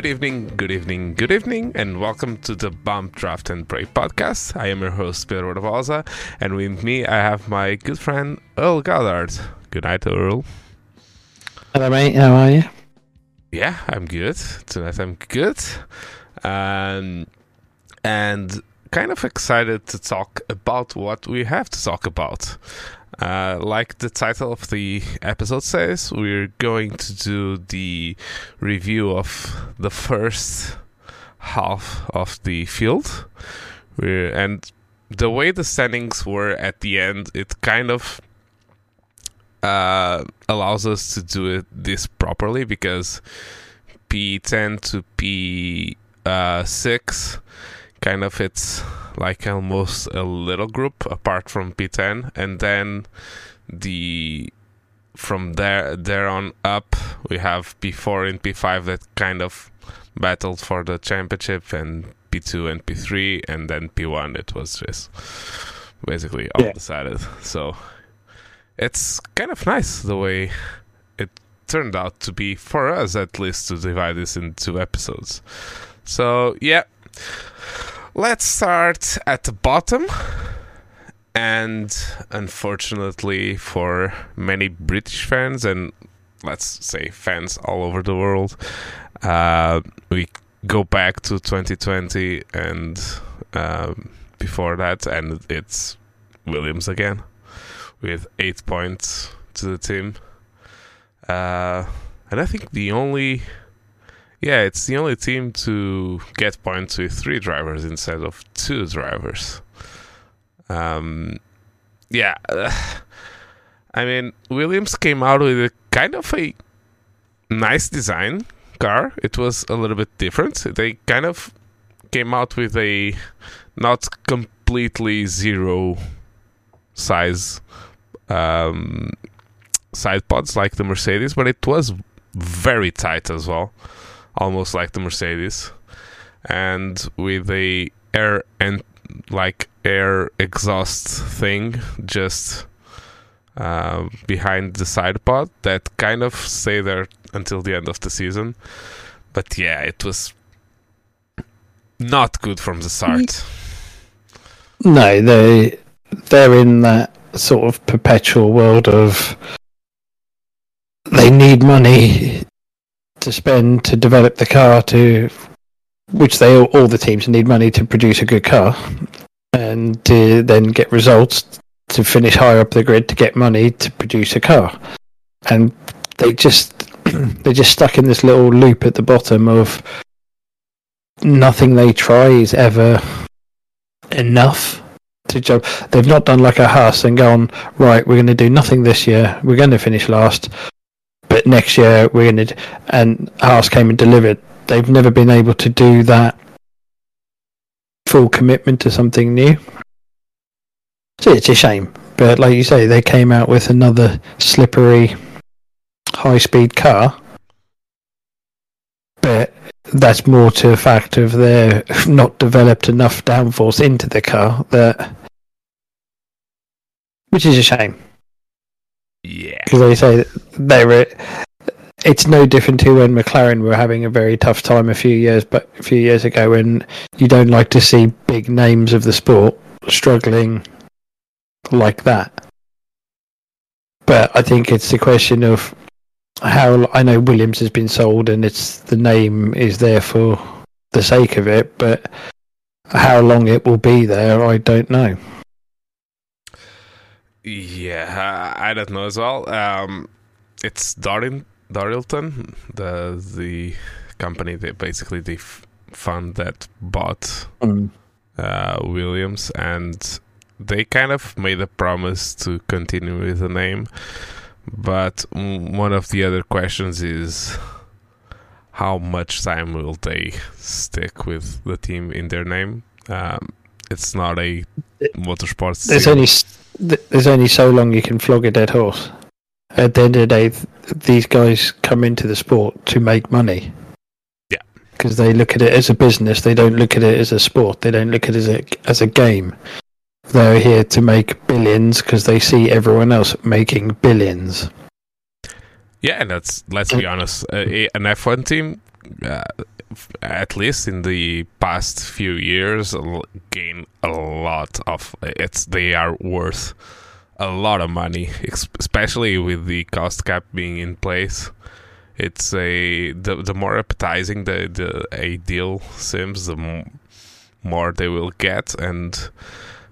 Good evening, good evening, good evening, and welcome to the Bump Draft and Pray podcast. I am your host, Pedro Rodovalza, and with me I have my good friend Earl Goddard. Good night, Earl. Hello, mate. How are you? Yeah, I'm good. Tonight I'm good. Um, and kind of excited to talk about what we have to talk about. Uh, like the title of the episode says, we're going to do the review of the first half of the field. We're, and the way the standings were at the end, it kind of uh, allows us to do it this properly because P10 to P6 kind of it's like almost a little group apart from P10 and then the from there there on up we have P4 and P5 that kind of battled for the championship and P2 and P3 and then P1 it was just basically all Yeah. decided so it's kind of nice the way it turned out to be for us at least to divide this into episodes. So yeah let's start at the bottom. And unfortunately for many british fans and let's say fans all over the world uh, we go back to 2020 and um, before that and it's williams again with eight points to the team. Uh, and i think the only yeah, it's the only team to get points with three drivers instead of two drivers. Um, yeah, I mean Williams came out with a kind of a nice design car. It was a little bit different. They kind of came out with a not completely zero size um, side pods like the Mercedes, but it was very tight as well almost like the Mercedes, and with a air and like air exhaust thing just uh, behind the side pod that kind of stay there until the end of the season. But yeah, it was not good from the start. No, they they're in that sort of perpetual world of they need money to spend to develop the car to which they all, the teams need money to produce a good car and to then get results to finish higher up the grid to get money to produce a car and they just they're just stuck in this little loop at the bottom of nothing they try is ever enough to jump. They've not done like a Haas and gone right. We're going to do nothing this year. We're going to finish last, but next year we're going to. And Haas came and delivered. They've never been able to do that full commitment to something new. So it's a shame. But like you say, they came out with another slippery, high-speed car. But that's more to a fact of they're not developed enough downforce into the car that which is a shame Yeah, because they say they were it's no different to when McLaren were having a very tough time a few years but a few years ago when you don't like to see big names of the sport struggling like that but I think it's the question of how I know Williams has been sold and it's the name is there for the sake of it, but how long it will be there, I don't know. Yeah, I don't know as well. Um, it's Darin Darlington, the the company that basically the fund that bought uh, Williams, and they kind of made a promise to continue with the name. But mm, one of the other questions is how much time will they stick with the team in their name? Um, it's not a motorsports. There's team. only th- there's only so long you can flog a dead horse. At the end of the day, th- these guys come into the sport to make money. Yeah. because they look at it as a business. They don't look at it as a sport. They don't look at it as a as a game. They're here to make billions because they see everyone else making billions. Yeah, and that's let's be honest. Uh, a- an F1 team uh, at least in the past few years, gain a lot of. It's they are worth a lot of money, especially with the cost cap being in place. It's a the the more appetizing the the a deal seems, the more they will get, and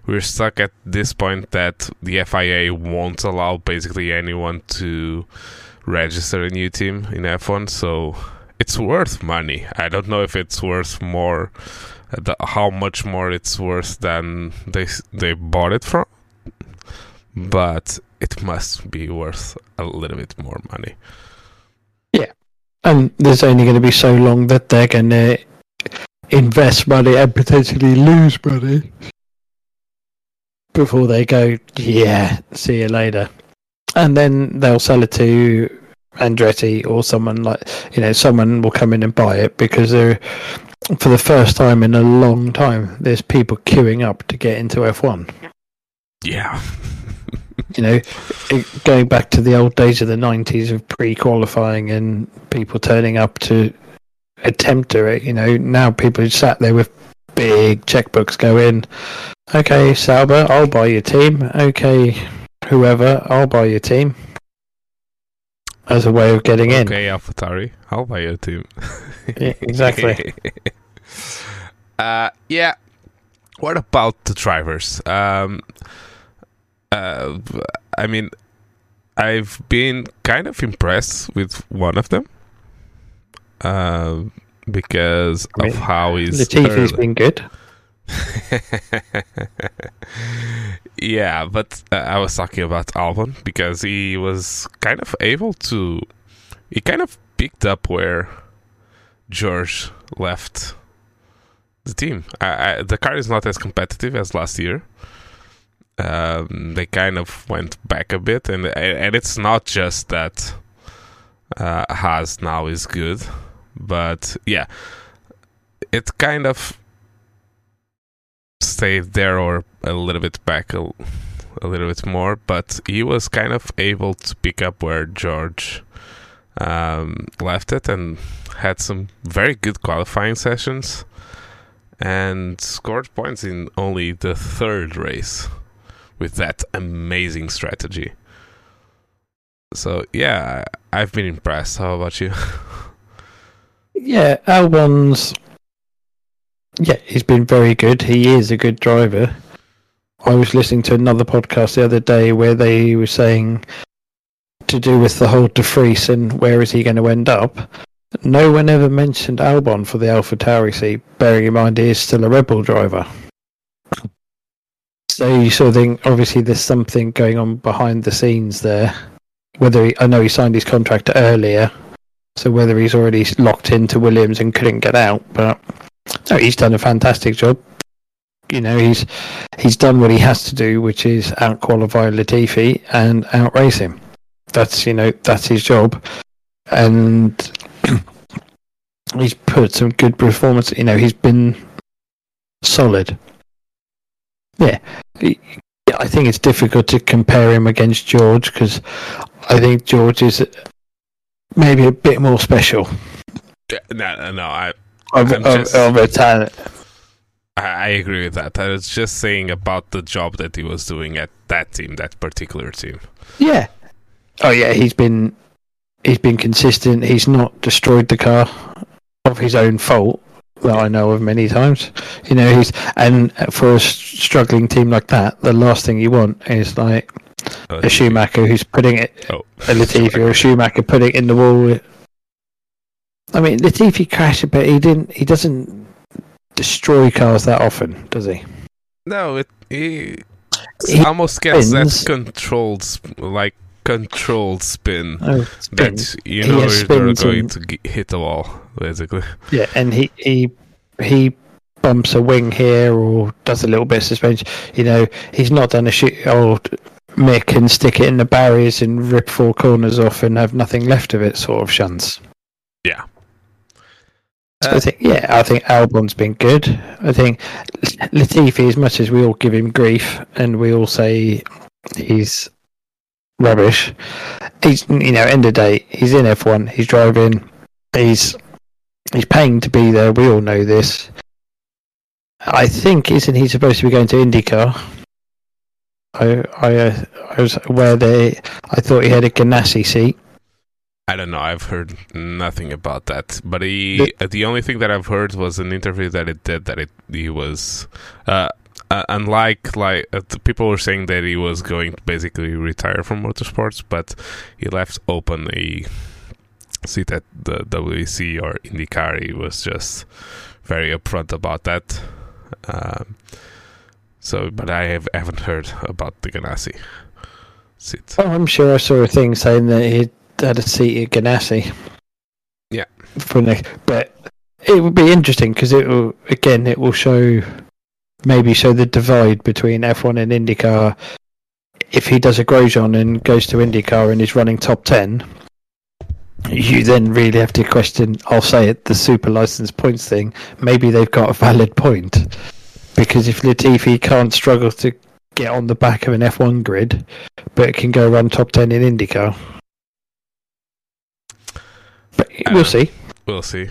we're stuck at this point that the FIA won't allow basically anyone to register a new team in F1. So it's worth money. I don't know if it's worth more, the, how much more it's worth than they they bought it from, but it must be worth a little bit more money. Yeah, and there's only going to be so long that they're going to invest money and potentially lose money before they go. Yeah, see you later, and then they'll sell it to Andretti or someone like you know someone will come in and buy it because they're for the first time in a long time there's people queuing up to get into F1. Yeah. you know, going back to the old days of the 90s of pre-qualifying and people turning up to attempt to it, you know, now people who sat there with big checkbooks go in. Okay, Sauber, I'll buy your team. Okay, whoever, I'll buy your team as a way of getting okay, in. Okay, AlphaTauri, I'll buy your team. yeah, exactly. uh, yeah. What about the drivers? Um, uh, I mean, I've been kind of impressed with one of them uh, because I mean, of how he's. Latifi's been good. yeah, but uh, I was talking about Albon because he was kind of able to. He kind of picked up where George left the team. I, I, the car is not as competitive as last year. Um, they kind of went back a bit, and and it's not just that uh, Haas now is good, but yeah, it kind of stayed there or a little bit back a, a little bit more, but he was kind of able to pick up where George um, left it and had some very good qualifying sessions and scored points in only the third race with that amazing strategy. So yeah, I've been impressed. How about you? yeah, Albon's yeah, he's been very good. He is a good driver. I was listening to another podcast the other day where they were saying to do with the whole De Vries and where is he going to end up. No one ever mentioned Albon for the Alpha Tauri seat, bearing in mind he is still a Red Bull driver. So you sort of think, obviously, there's something going on behind the scenes there. Whether he, I know he signed his contract earlier, so whether he's already locked into Williams and couldn't get out, but no, he's done a fantastic job. You know, he's he's done what he has to do, which is out qualify Latifi and outrace him. That's you know that's his job, and he's put some good performance. You know, he's been solid. Yeah, I think it's difficult to compare him against George because I think George is maybe a bit more special. No, no, I of, of, just, talent. I agree with that. I was just saying about the job that he was doing at that team, that particular team. Yeah. Oh yeah, he's been he's been consistent. He's not destroyed the car of his own fault that I know of many times. You know, he's and for a struggling team like that, the last thing you want is like oh, a Schumacher who's putting it oh, a Latifi or a Schumacher putting it in the wall I mean, Latifi crashed, but he didn't. He doesn't destroy cars that often, does he? No, it he, he almost gets spins. that controlled, like controlled spin oh, that you know you're going and, to hit the wall, basically. Yeah, and he he he bumps a wing here or does a little bit of suspension. You know, he's not done a shoot old Mick and stick it in the barriers and rip four corners off and have nothing left of it sort of shunts. Yeah. So uh, I think, yeah, I think Albon's been good. I think Latifi, as much as we all give him grief and we all say he's rubbish, he's you know, end of day, he's in F1, he's driving, he's He's paying to be there. We all know this. I think isn't he supposed to be going to IndyCar? I I, uh, I was aware they I thought he had a Ganassi seat. I don't know. I've heard nothing about that. But he, the, the only thing that I've heard was an interview that it did that it he was uh, uh, unlike like uh, people were saying that he was going to basically retire from motorsports, but he left open a seat at the WEC or IndyCar. He was just very upfront about that. Um, so, but I have, haven't heard about the Ganassi seat. Oh, I'm sure I saw a thing saying that he had a seat at Ganassi. Yeah. Next, but it would be interesting because it will again it will show maybe show the divide between F1 and IndyCar. If he does a Grosjean and goes to IndyCar and is running top ten, you then really have to question. I'll say it, the super license points thing. Maybe they've got a valid point because if Latifi can't struggle to get on the back of an F1 grid, but can go run top ten in IndyCar, but we'll see. We'll see.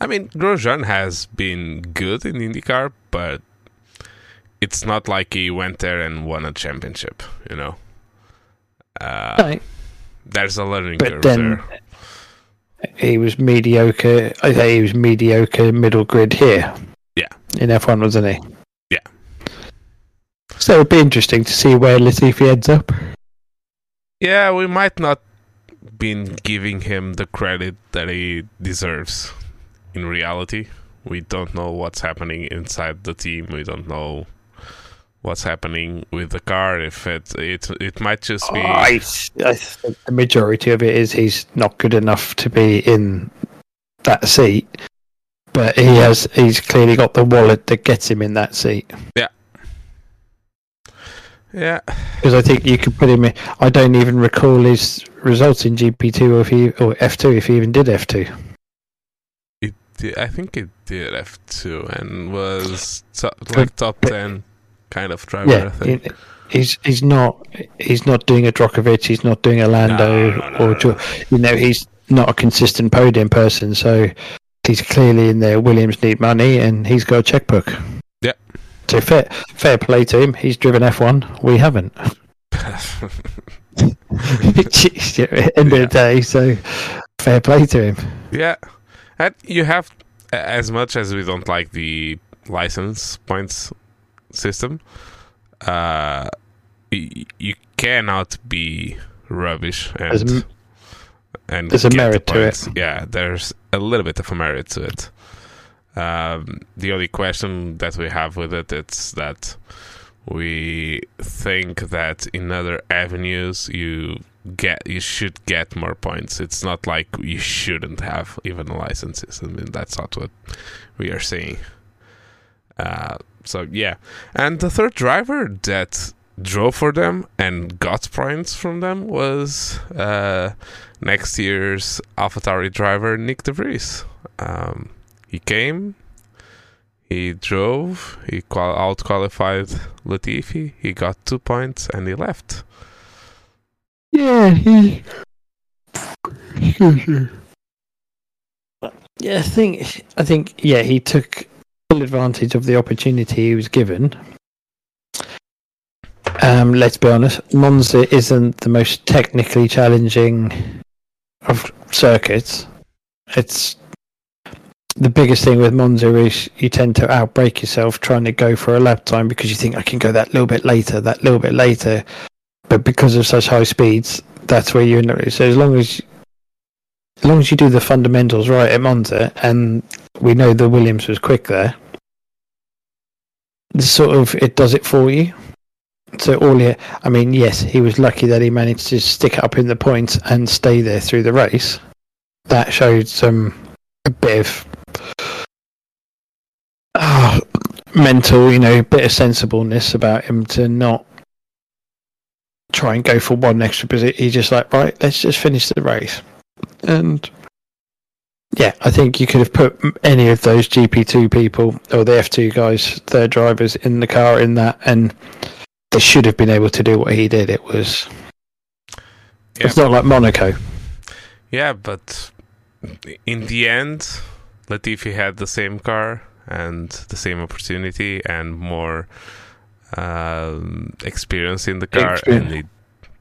I mean, Grosjean has been good in IndyCar, but it's not like he went there and won a championship, you know. Uh, Right. There's a learning But curve then there. he was mediocre. I say he was mediocre middle grid here. Yeah. In F1, wasn't he? Yeah. So it'd be interesting to see where Latifi ends up. Yeah, we might not been giving him the credit that he deserves. In reality, we don't know what's happening inside the team. We don't know what's happening with the car. If it it it might just be I, I think the majority of it is he's not good enough to be in that seat, but he has he's clearly got the wallet that gets him in that seat. yeah. Because I think you could put him in. I don't even recall his results in GP two or if he or F two if he even did F two. It did, I think it did F two and was to, like top ten kind of driver. I Yeah, think. he- he's he's not he's not doing a Drugovich. He's not doing a Lando No, no, no, or you know he's not a consistent podium person. So he's clearly in there. Williams need money, and he's got a checkbook. Yeah. So fair fair play to him. He's driven F one. We haven't. Jeez, yeah, End of the day, so fair play to him. Yeah, and you have as much as we don't like the license points system. Uh, you cannot be rubbish and There's a- and there's a get the merit to it. Yeah, there's a little bit of a merit to it. Um, the only question that we have with it is that we think that in other avenues you get you should get more points. It's not like you shouldn't have even licenses. I mean that's not what we are saying. Uh, so yeah, and the third driver that drove for them and got points from them was uh, next year's AlphaTauri driver Nyck De Vries. Um, he came, he drove, he qual- out qualified Latifi, he got two points, and he left. Yeah, he. Yeah, I think I think yeah he took full advantage of the opportunity he was given. Um, let's be honest, Monza isn't the most technically challenging of circuits. It's the biggest thing with Monza is you tend to outbrake yourself trying to go for a lap time because you think I can go that little bit later, that little bit later, but because of such high speeds, that's where you end up. So as long as as long as you do the fundamentals right at Monza, and we know the Williams was quick there, the sort of it does it for you. So all he, I mean, yes, he was lucky that he managed to stick up in the points and stay there through the race. That showed some a bit of ah, mental, you know, bit of sensibleness about him to not try and go for one extra position. He's just like, right, let's just finish the race. And yeah, I think you could have put any of those GP2 people or the F2 guys, their drivers in the car in that, and they should have been able to do what he did. It was. Yeah. It's not like Monaco. Yeah, but in the end, Latifi had the same car and the same opportunity and more um, experience in the car, Experience. and he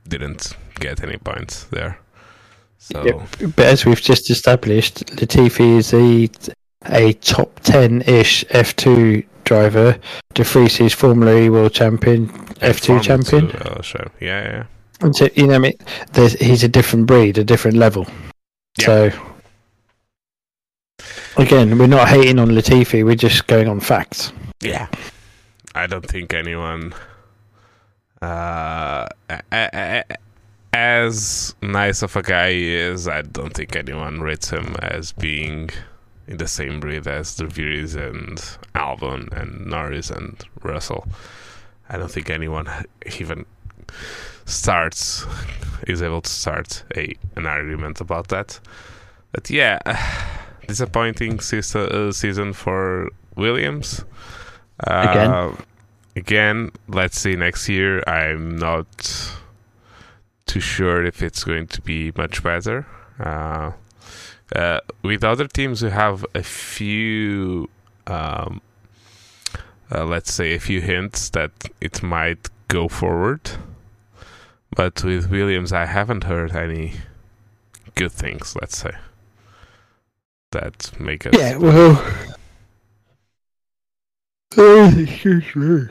didn't get any points there. So Yep. But as we've just established, Latifi is a a top ten ish F two driver. De Vries is Formula E world champion, F two champion. two, uh, sure. Yeah, yeah. And so, you know, I mean, he's a different breed, a different level. Yeah. So again, we're not hating on Latifi. We're just going on facts. Yeah. I don't think anyone uh a- a- a- as nice of a guy he is, I don't think anyone rates him as being in the same breed as De Vries and Albon and Norris and Russell. I don't think anyone even starts is able to start a an argument about that. But yeah, disappointing season, uh, season for Williams. Uh, Again? again, let's see next year. I'm not too sure if it's going to be much better. Uh, uh, with other teams we have a few, um, uh, let's say, a few hints that it might go forward. But with Williams, I haven't heard any good things, let's say, that make us. Yeah, well. Uh, me.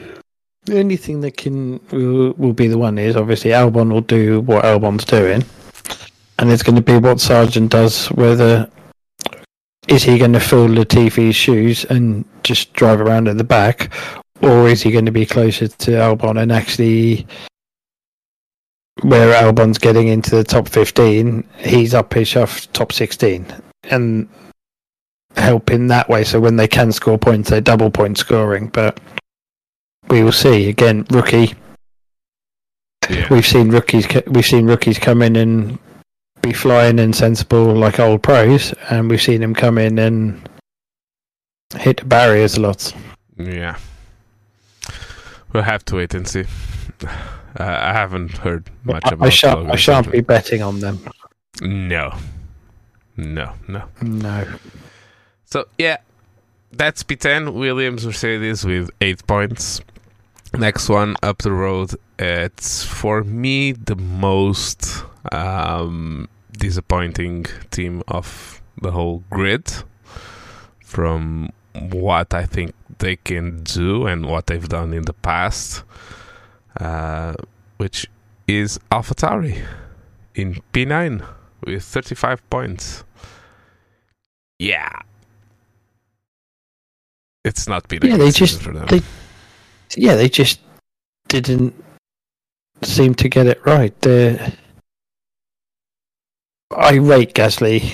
The only thing that can will, will be the one is obviously Albon will do what Albon's doing, and it's going to be what Sargent does. Whether is he going to fill Latifi's shoes and just drive around at the back, or is he going to be closer to Albon and actually where Albon's getting into the top fifteen, he's up his shuff top sixteen, and help in that way. So when they can score points, they double point scoring. But we will see. Again, rookie. Yeah. We've seen rookies. We've seen rookies come in and be flying and sensible like old pros, and we've seen them come in and hit barriers a lot. Yeah. We'll have to wait and see. Uh, I haven't heard much I, about I shan't. Logan I shan't Sargent. be betting on them. No. No, no. No. So, yeah, that's P10. Williams Mercedes with eight points. Next one up the road. It's for me the most um, disappointing team of the whole grid from what I think they can do and what they've done in the past, uh, which is AlphaTauri in P9 with 35 points. Yeah. It's not been a Yeah, good they season just- for them. they- Yeah, they just didn't seem to get it right. they I rate Gasly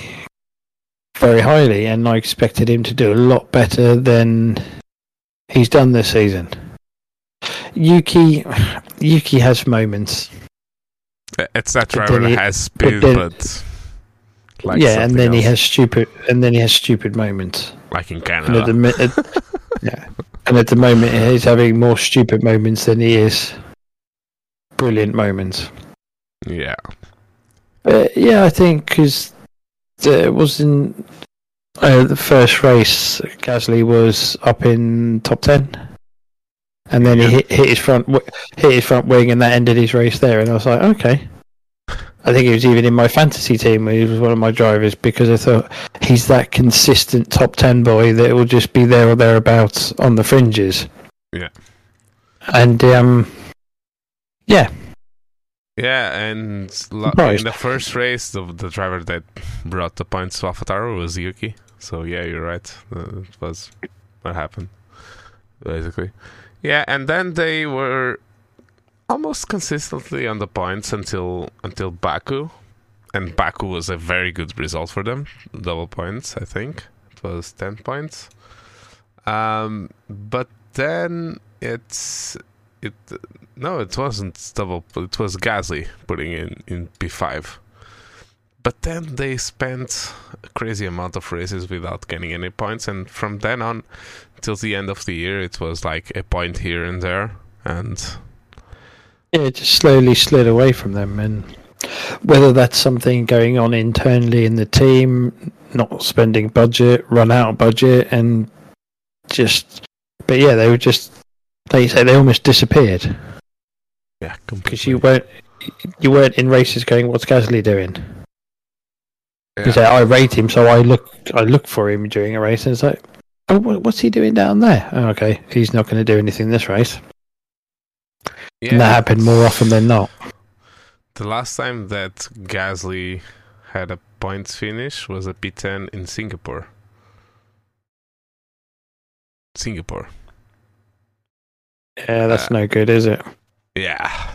very highly, and I expected him to do a lot better than he's done this season. Yuki, Yuki has moments. Uh, It's that But driver he- has speed, then- but, like yeah, and then he has stupid, and then he has stupid moments. like in And at Canada. the at- yeah, and at the moment he's having more stupid moments than he is brilliant moments. yeah, Uh, yeah, I think because it wasn't uh, the first race. Gasly was up in top ten, and then Yeah. he hit, hit his front hit his front wing, and that ended his race there. And I was like, okay. I think he was even in my fantasy team. when He was one of my drivers because I thought he's that consistent top ten boy that will just be there or thereabouts on the fringes. Yeah. And um, yeah, yeah. And Surprised. in the first race, the, the driver that brought the points to AlphaTauri was Yuki. So yeah, you're right. Uh, it was what happened, basically. Yeah, and then they were almost consistently on the points until until Baku, and Baku was a very good result for them. Double points, I think. It was ten points. Um, but then it's it. No, it wasn't double. It was Gasly putting in in P five. But then they spent a crazy amount of races without getting any points, and from then on till the end of the year, it was like a point here and there, and Yeah, it just slowly slid away from them, and whether that's something going on internally in the team, not spending budget, run out of budget, and just. But yeah, they were just. Like you say, they almost disappeared Yeah, because you weren't you weren't in races going. What's Gasly doing? Yeah. Because I rate him, so I look I look for him during a race, and it's like, oh, what's he doing down there? Oh, okay, he's not going to do anything this race. Yeah, and that happened more often than not. The last time that Gasly had a points finish was at P10 in Singapore. Singapore. Yeah, that's Uh, no good, is it? Yeah.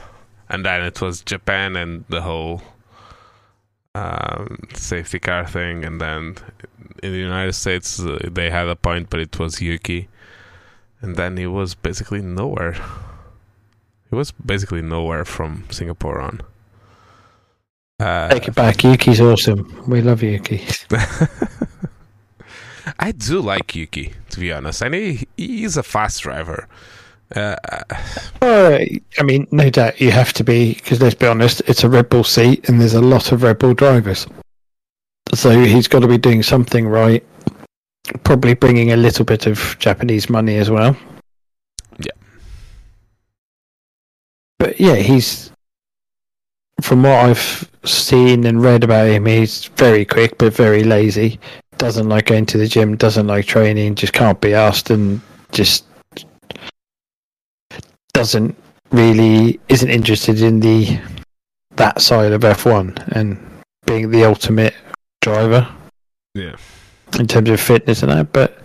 And then it was Japan and the whole um, safety car thing. And then in the United States, uh, they had a point, but it was Yuki. And then he was basically nowhere. He was basically nowhere from Singapore on. Uh, Take it back. Yuki's awesome. We love Yuki. I do like Yuki, to be honest. I know he, he's a fast driver. Uh, Uh, I mean, no doubt you have to be because let's be honest, it's a Red Bull seat, and there's a lot of Red Bull drivers. So he's got to be doing something right. Probably bringing a little bit of Japanese money as well. Yeah. But yeah, he's from what I've seen and read about him, he's very quick but very lazy. Doesn't like going to the gym. Doesn't like training. Just can't be asked, and just doesn't really isn't interested in the that side of F1 and being the ultimate driver yeah. in terms of fitness and that. But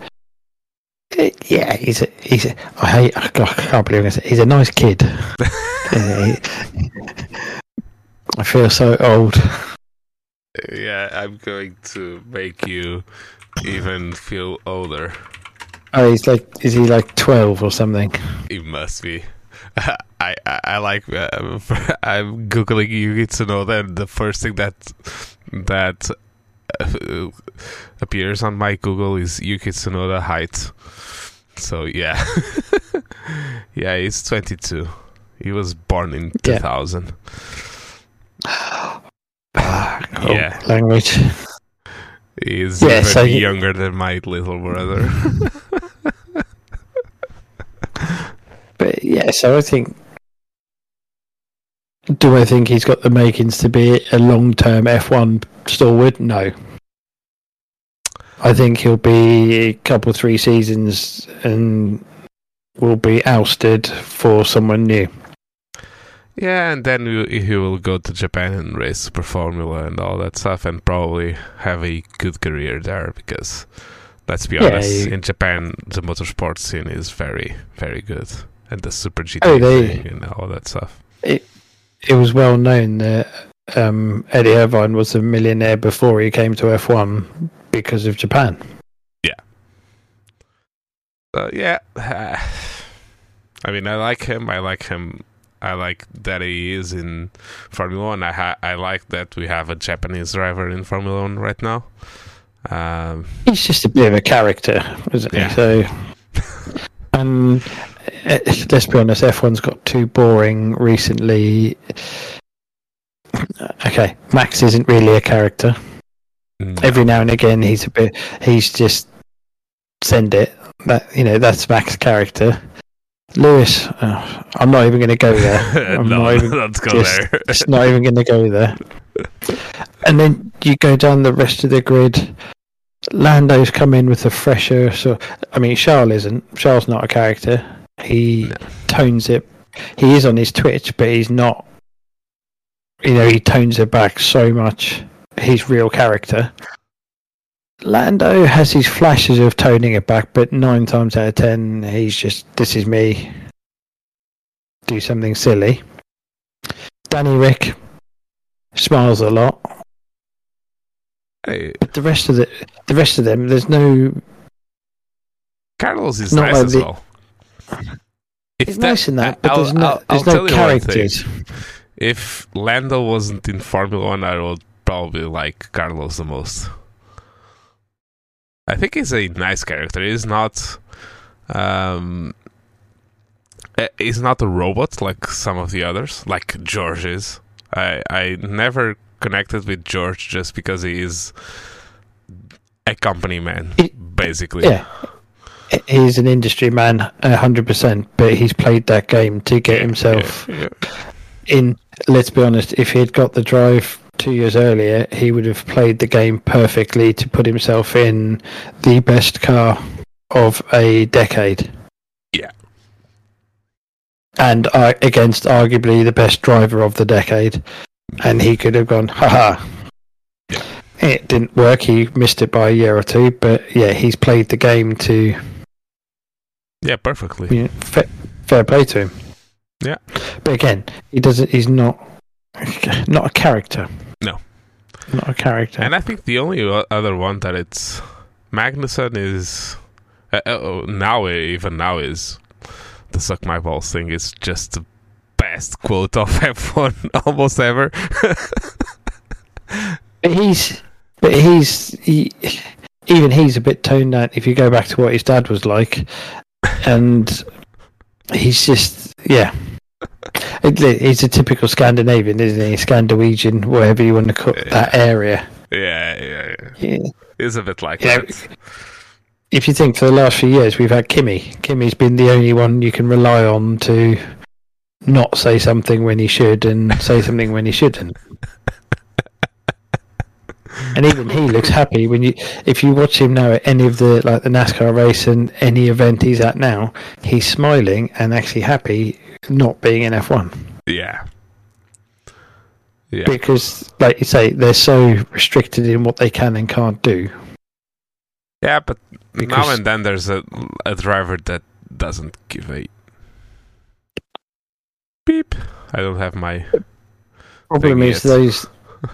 yeah, he's a, he's a, I hate I can't believe I can't believe this. He's a nice kid. I feel so old. Yeah, I'm going to make you even feel older. Oh, he's like is he like twelve or something? It must be. I, I, I like. Uh, I'm googling Yuki Tsunoda, and the first thing that that uh, appears on my Google is Yuki Tsunoda height. So yeah, yeah, he's 22. He was born in Yeah. 2000. Ah, oh, Yeah. language. He's Yeah, even so he- younger than my little brother. But yeah, so I think. Do I think he's got the makings to be a long-term F1 stalwart? No. I think he'll be a couple, three seasons, and will be ousted for someone new. Yeah, and then he he will go to Japan and race Super Formula and all that stuff, and probably have a good career there. Because let's be Yeah, honest, you- in Japan the motorsport scene is very, very good, and the Super GT Oh, they- and all that stuff. It It was well known that um, Eddie Irvine was a millionaire before he came to F1 because of Japan. Yeah. So yeah, I mean, I like him. I like him. I like that he is in Formula One. I ha- I like that we have a Japanese driver in Formula One right now. Um, He's just a bit of a character, isn't Yeah. he? So, and uh, let's be honest, F1's got too boring recently. Okay, Max isn't really a character. no. Every now and again, he's a bit. He's just send it. That you know, that's Max's character. Lewis, uh, I'm not even going to go there. I'm no, not even let's go just- there. It's not even going to go there. And then you go down the rest of the grid. Lando's come in with a fresher. So I mean, Charles isn't. Charles not a character. He No. tones it. He is on his Twitch, but he's not. You know, he tones it back so much. His real character. Lando has his flashes of toning it back, but nine times out of ten, he's just this is me. Do something silly. Danny Ric smiles a lot, Hey, but the rest of the the rest of them, there's no. Carlos is Not nice like as the- well. It's that- nice in that, but I'll- there's no I'll- there's I'll no characters. If Lando wasn't in Formula One, I would probably like Carlos the most. I think he's a nice character. He's not, um, eh, he's not a robot like some of the others, like George is. I I never connected with George just because he is a company man, basically. Yeah. He's an industry man, hundred percent. But he's played that game to get himself Yeah, in. Let's be honest. If he had got the drive two years earlier, he would have played the game perfectly to put himself in the best car of a decade. Yeah. And uh, against arguably the best driver of the decade, and he could have gone, haha. Yeah. It didn't work. He missed it by a year or two, but yeah, he's played the game to yeah, perfectly. you know, fair, fair play to him. Yeah. But again, he doesn't. He's not not a character. No. Not a character. And I think the only other one that it's Magnussen is uh, uh, now even now is the suck my balls thing is just the best quote of F1 almost ever. But he's, but he's, he, even he's a bit toned down. If you go back to what his dad was like, and he's just, yeah, he's a typical Scandinavian, isn't he? Scandinavian, whatever you want to call Yeah. that area. yeah, yeah, yeah. Yeah. It's a bit like Yeah. that. If you think for the last few years we've had Kimi, Kimi's been the only one you can rely on to not say something when he should and say something when he shouldn't. And even he looks happy when you, if you watch him now at any of the like the NASCAR race and any event he's at now, he's smiling and actually happy not being in F1 Yeah. Yeah. because, like you say, they're so restricted in what they can and can't do. Yeah, but now and then there's a, a driver that doesn't give a beep. I don't have my Problem is yet. those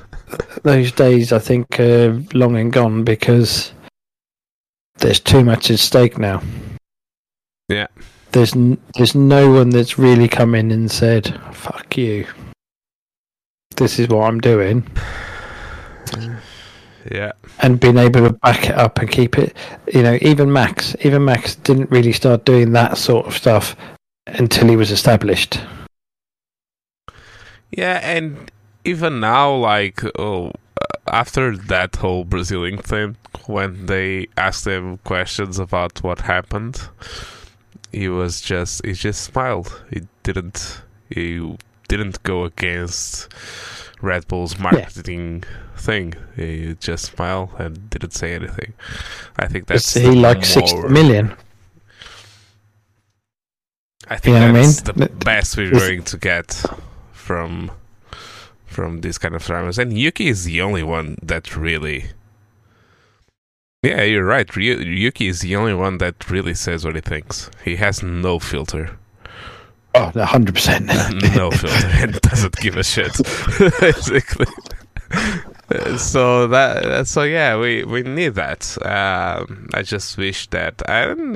those days I think are long and gone because there's too much at stake now. Yeah. There's n- there's no one that's really come in and said "fuck you." This is what I'm doing, yeah. and being able to back it up and keep it. You know, even Max, even Max didn't really start doing that sort of stuff until he was established. Yeah, and even now, like, oh, uh, after that whole Brazilian thing, when they asked him questions about what happened, he was just he just smiled. He didn't he didn't go against Red Bull's marketing thing. He just smiled and didn't say anything. I think that's he like sixty more- million. I think You know what I that's mean? the best we're going to get from from these kind of drivers. And Yuki is the only one that really. Yeah, you're right. Ryu- Yuki is the only one that really says what he thinks. He has no filter, Oh, hundred percent. no filter, and doesn't give a shit, basically. So that so yeah, we we need that. Um, I just wish that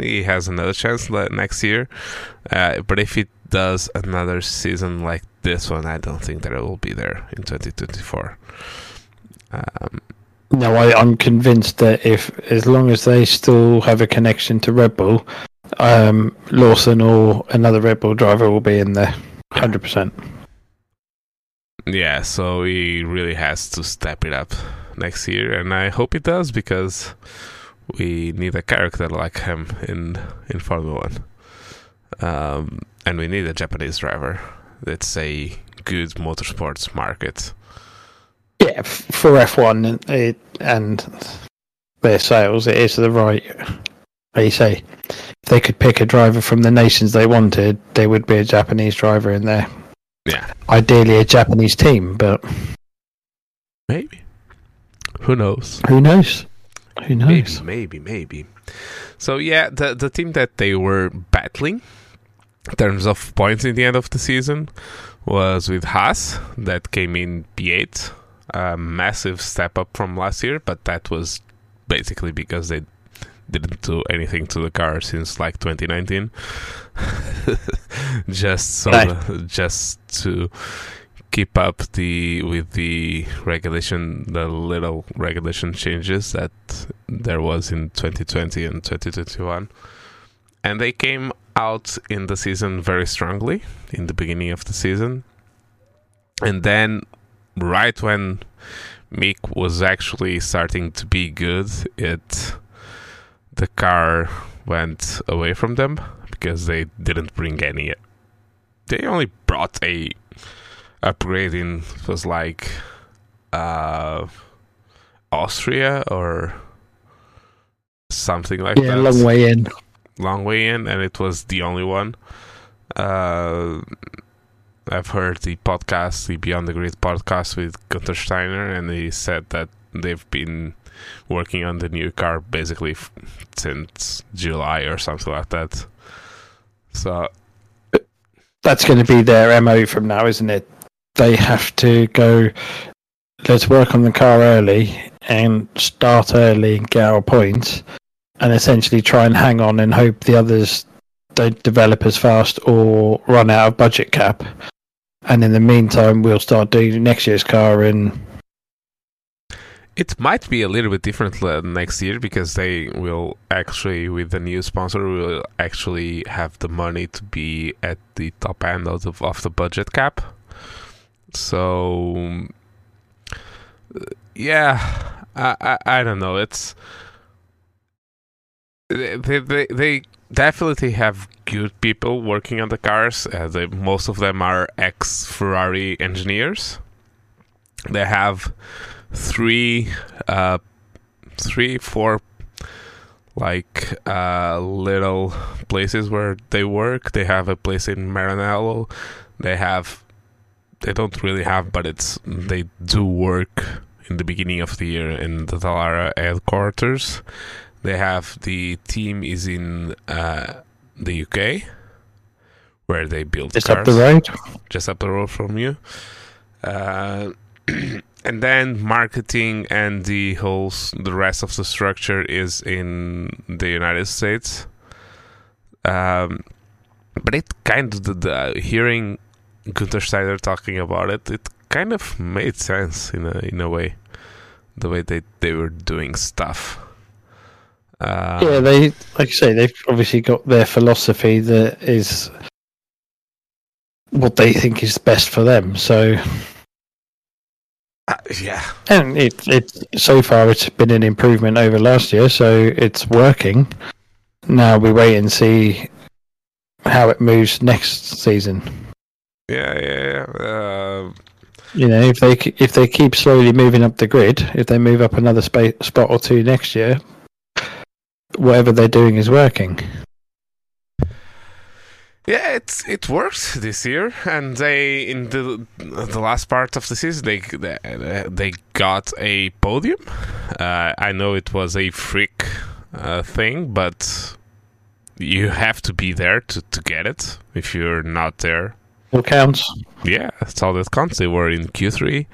he has another chance next year. Uh, but if he does another season like this one, I don't think that it will be there in 2024. Um, No, I, I'm convinced that if, as long as they still have a connection to Red Bull, um, Lawson or another Red Bull driver will be in there, hundred percent. yeah, so he really has to step it up next year, and I hope he does because we need a character like him in in Formula One, um, and we need a Japanese driver. That's a good motorsports market. Yeah, for F1 and, it, and their sales, it is the right. You say, if they could pick a driver from the nations they wanted, there would be a Japanese driver in there. Yeah. Ideally, a Japanese team, but Maybe. Who knows? who knows? Who Maybe, knows? maybe, maybe. So yeah, the the team that they were battling in terms of points in the end of the season was with Haas that came in P8, a massive step up from last year, but that was basically because they didn't do anything to the car since like 2019. just so Right. just to keep up the with the regulation the little regulation changes that there was in 2020 and 2021 and they came out in the season very strongly in the beginning of the season and then right when Mick was actually starting to be good, it the car went away from them because they didn't bring any. They only brought a upgrade in was like uh, Austria or something like yeah, that. long way in. long way in, and it was the only one. Uh, I've heard the podcast, the Beyond the Grid podcast with Gunter Steiner, and he said that they've been working on the new car basically f- since July or something like that. So That's going to be their MO from now, isn't it? They have to go, let's work on the car early and start early and get our points, and essentially try and hang on and hope the others don't develop as fast or run out of budget cap. And in the meantime, we'll start doing next year's car and it might be a little bit different next year because they will actually, with the new sponsor, will actually have the money to be at the top end of the, of the budget cap. So, yeah, I, I, I don't know. It's they, they they definitely have good people working on the cars. Uh, they, most of them are ex Ferrari engineers. They have three, uh, three, four, like uh, little places where they work. They have a place in Maranello. They have, they don't really have, but it's they do work in the beginning of the year in the Dallara headquarters. They have the team is in uh, the UK, where they build just cars up the road. just up the road from you. Uh, and then marketing and the whole the rest of the structure is in the United States. Um, but it kind of the, the hearing Gunther Steiner talking about it, it kind of made sense in a in a way, the way they they were doing stuff. Uh, yeah, they like you say they've obviously got their philosophy that is what they think is best for them. So, uh, yeah, and it it so far it's been an improvement over last year, so it's working. Now we wait and see how it moves next season. yeah, yeah. yeah. Uh, You know, if they if they keep slowly moving up the grid, if they move up another spa- spot or two next year, whatever they're doing is working. Yeah, it's it works this year, and they in the the last part of the season they they, they got a podium. Uh, I know it was a freak uh, thing, but you have to be there to, to get it. If you're not there, All counts. yeah, that's all that counts. They were in Q three,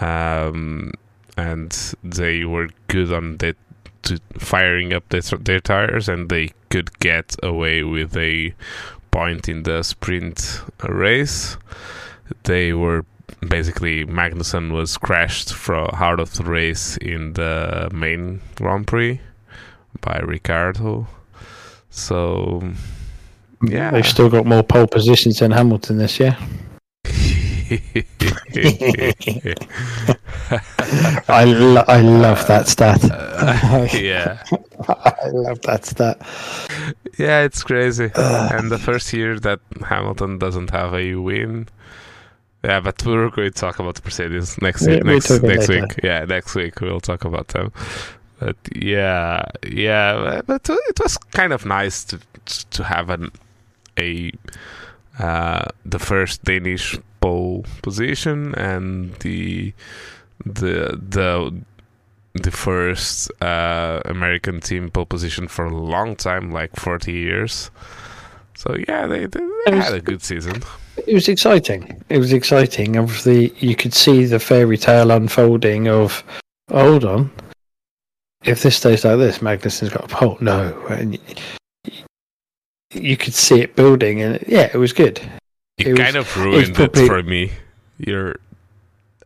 um, and they were good on the to firing up their, their tires, and they could get away with a point in the sprint race. They were basically Magnussen was crashed from out of the race in the main Grand Prix by Ricciardo. So yeah, They've still got more pole positions than Hamilton this year. I lo- I love that stat. yeah, I love that stat. yeah, it's crazy. and the first year that Hamilton doesn't have a win. Yeah, but we're going to talk about Mercedes next Yeah, year, we'll next next later. week. Yeah, next week we'll talk about them. But yeah, yeah, but it was kind of nice to to have an a uh, the first Danish pole position and the the the the first uh, American team pole position for a long time, like forty years. So yeah, they, they, they was- had a good season. It was exciting. It was exciting. Obviously, you could see the fairy tale unfolding of, hold on, if this stays like this, Magnussen's got a pole. No, and you could see it building, and yeah, it was good. You It was- kind of ruined probably- it for me. You're.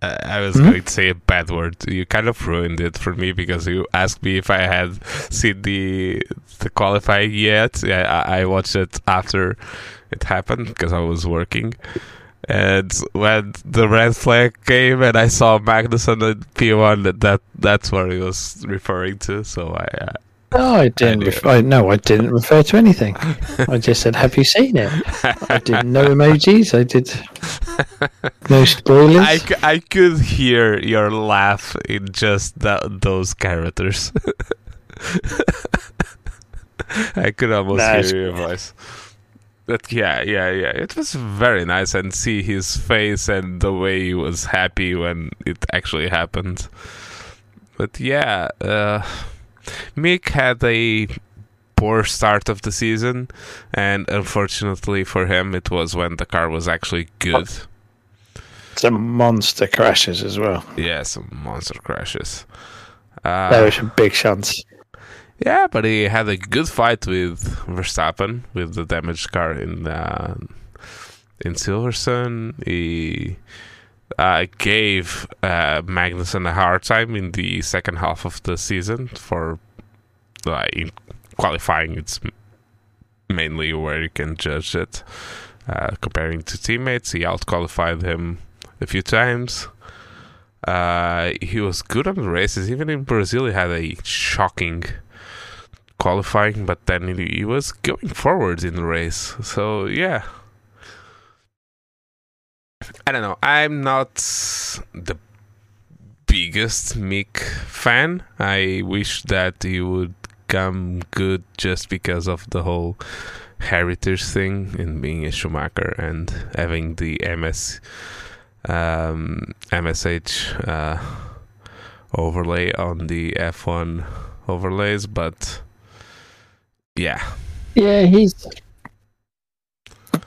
Uh, I was Hmm? going to say a bad word. You kind of ruined it for me because you asked me if I had seen the the qualifying yet. I, I watched it after it happened because I was working, And when the red flag came and I saw Magnussen in P1, that that's what he was referring to. So I. Oh, I didn't. I Ref- I, no, I didn't refer to anything. I just said, "Have you seen it?" I did no emojis. I did no spoilers. I, c- I could hear your laugh in just that, those characters. I could almost Nice. hear your voice. But yeah, yeah, yeah. It was very nice and see his face and the way he was happy when it actually happened. But yeah, uh, Mick had a poor start of the season, and unfortunately for him, it was when the car was actually good. Some monster crashes as well. Yeah, some monster crashes. there Uh, was a big chance. yeah, but he had a good fight with Verstappen with the damaged car in uh, in Silverstone. He uh, gave uh, Magnussen a hard time in the second half of the season for uh, in qualifying. It's mainly where you can judge it. Uh, comparing to teammates, he outqualified him a few times. Uh, he was good on the races. Even in Brazil, he had a shocking qualifying, but then he, he was going forward in the race. So yeah, I don't know. I'm not the biggest Mick fan. I wish that he would come good just because of the whole heritage thing and being a Schumacher and having the MS um, MSH uh, overlay on the F1 overlays, but yeah, Yeah, he's.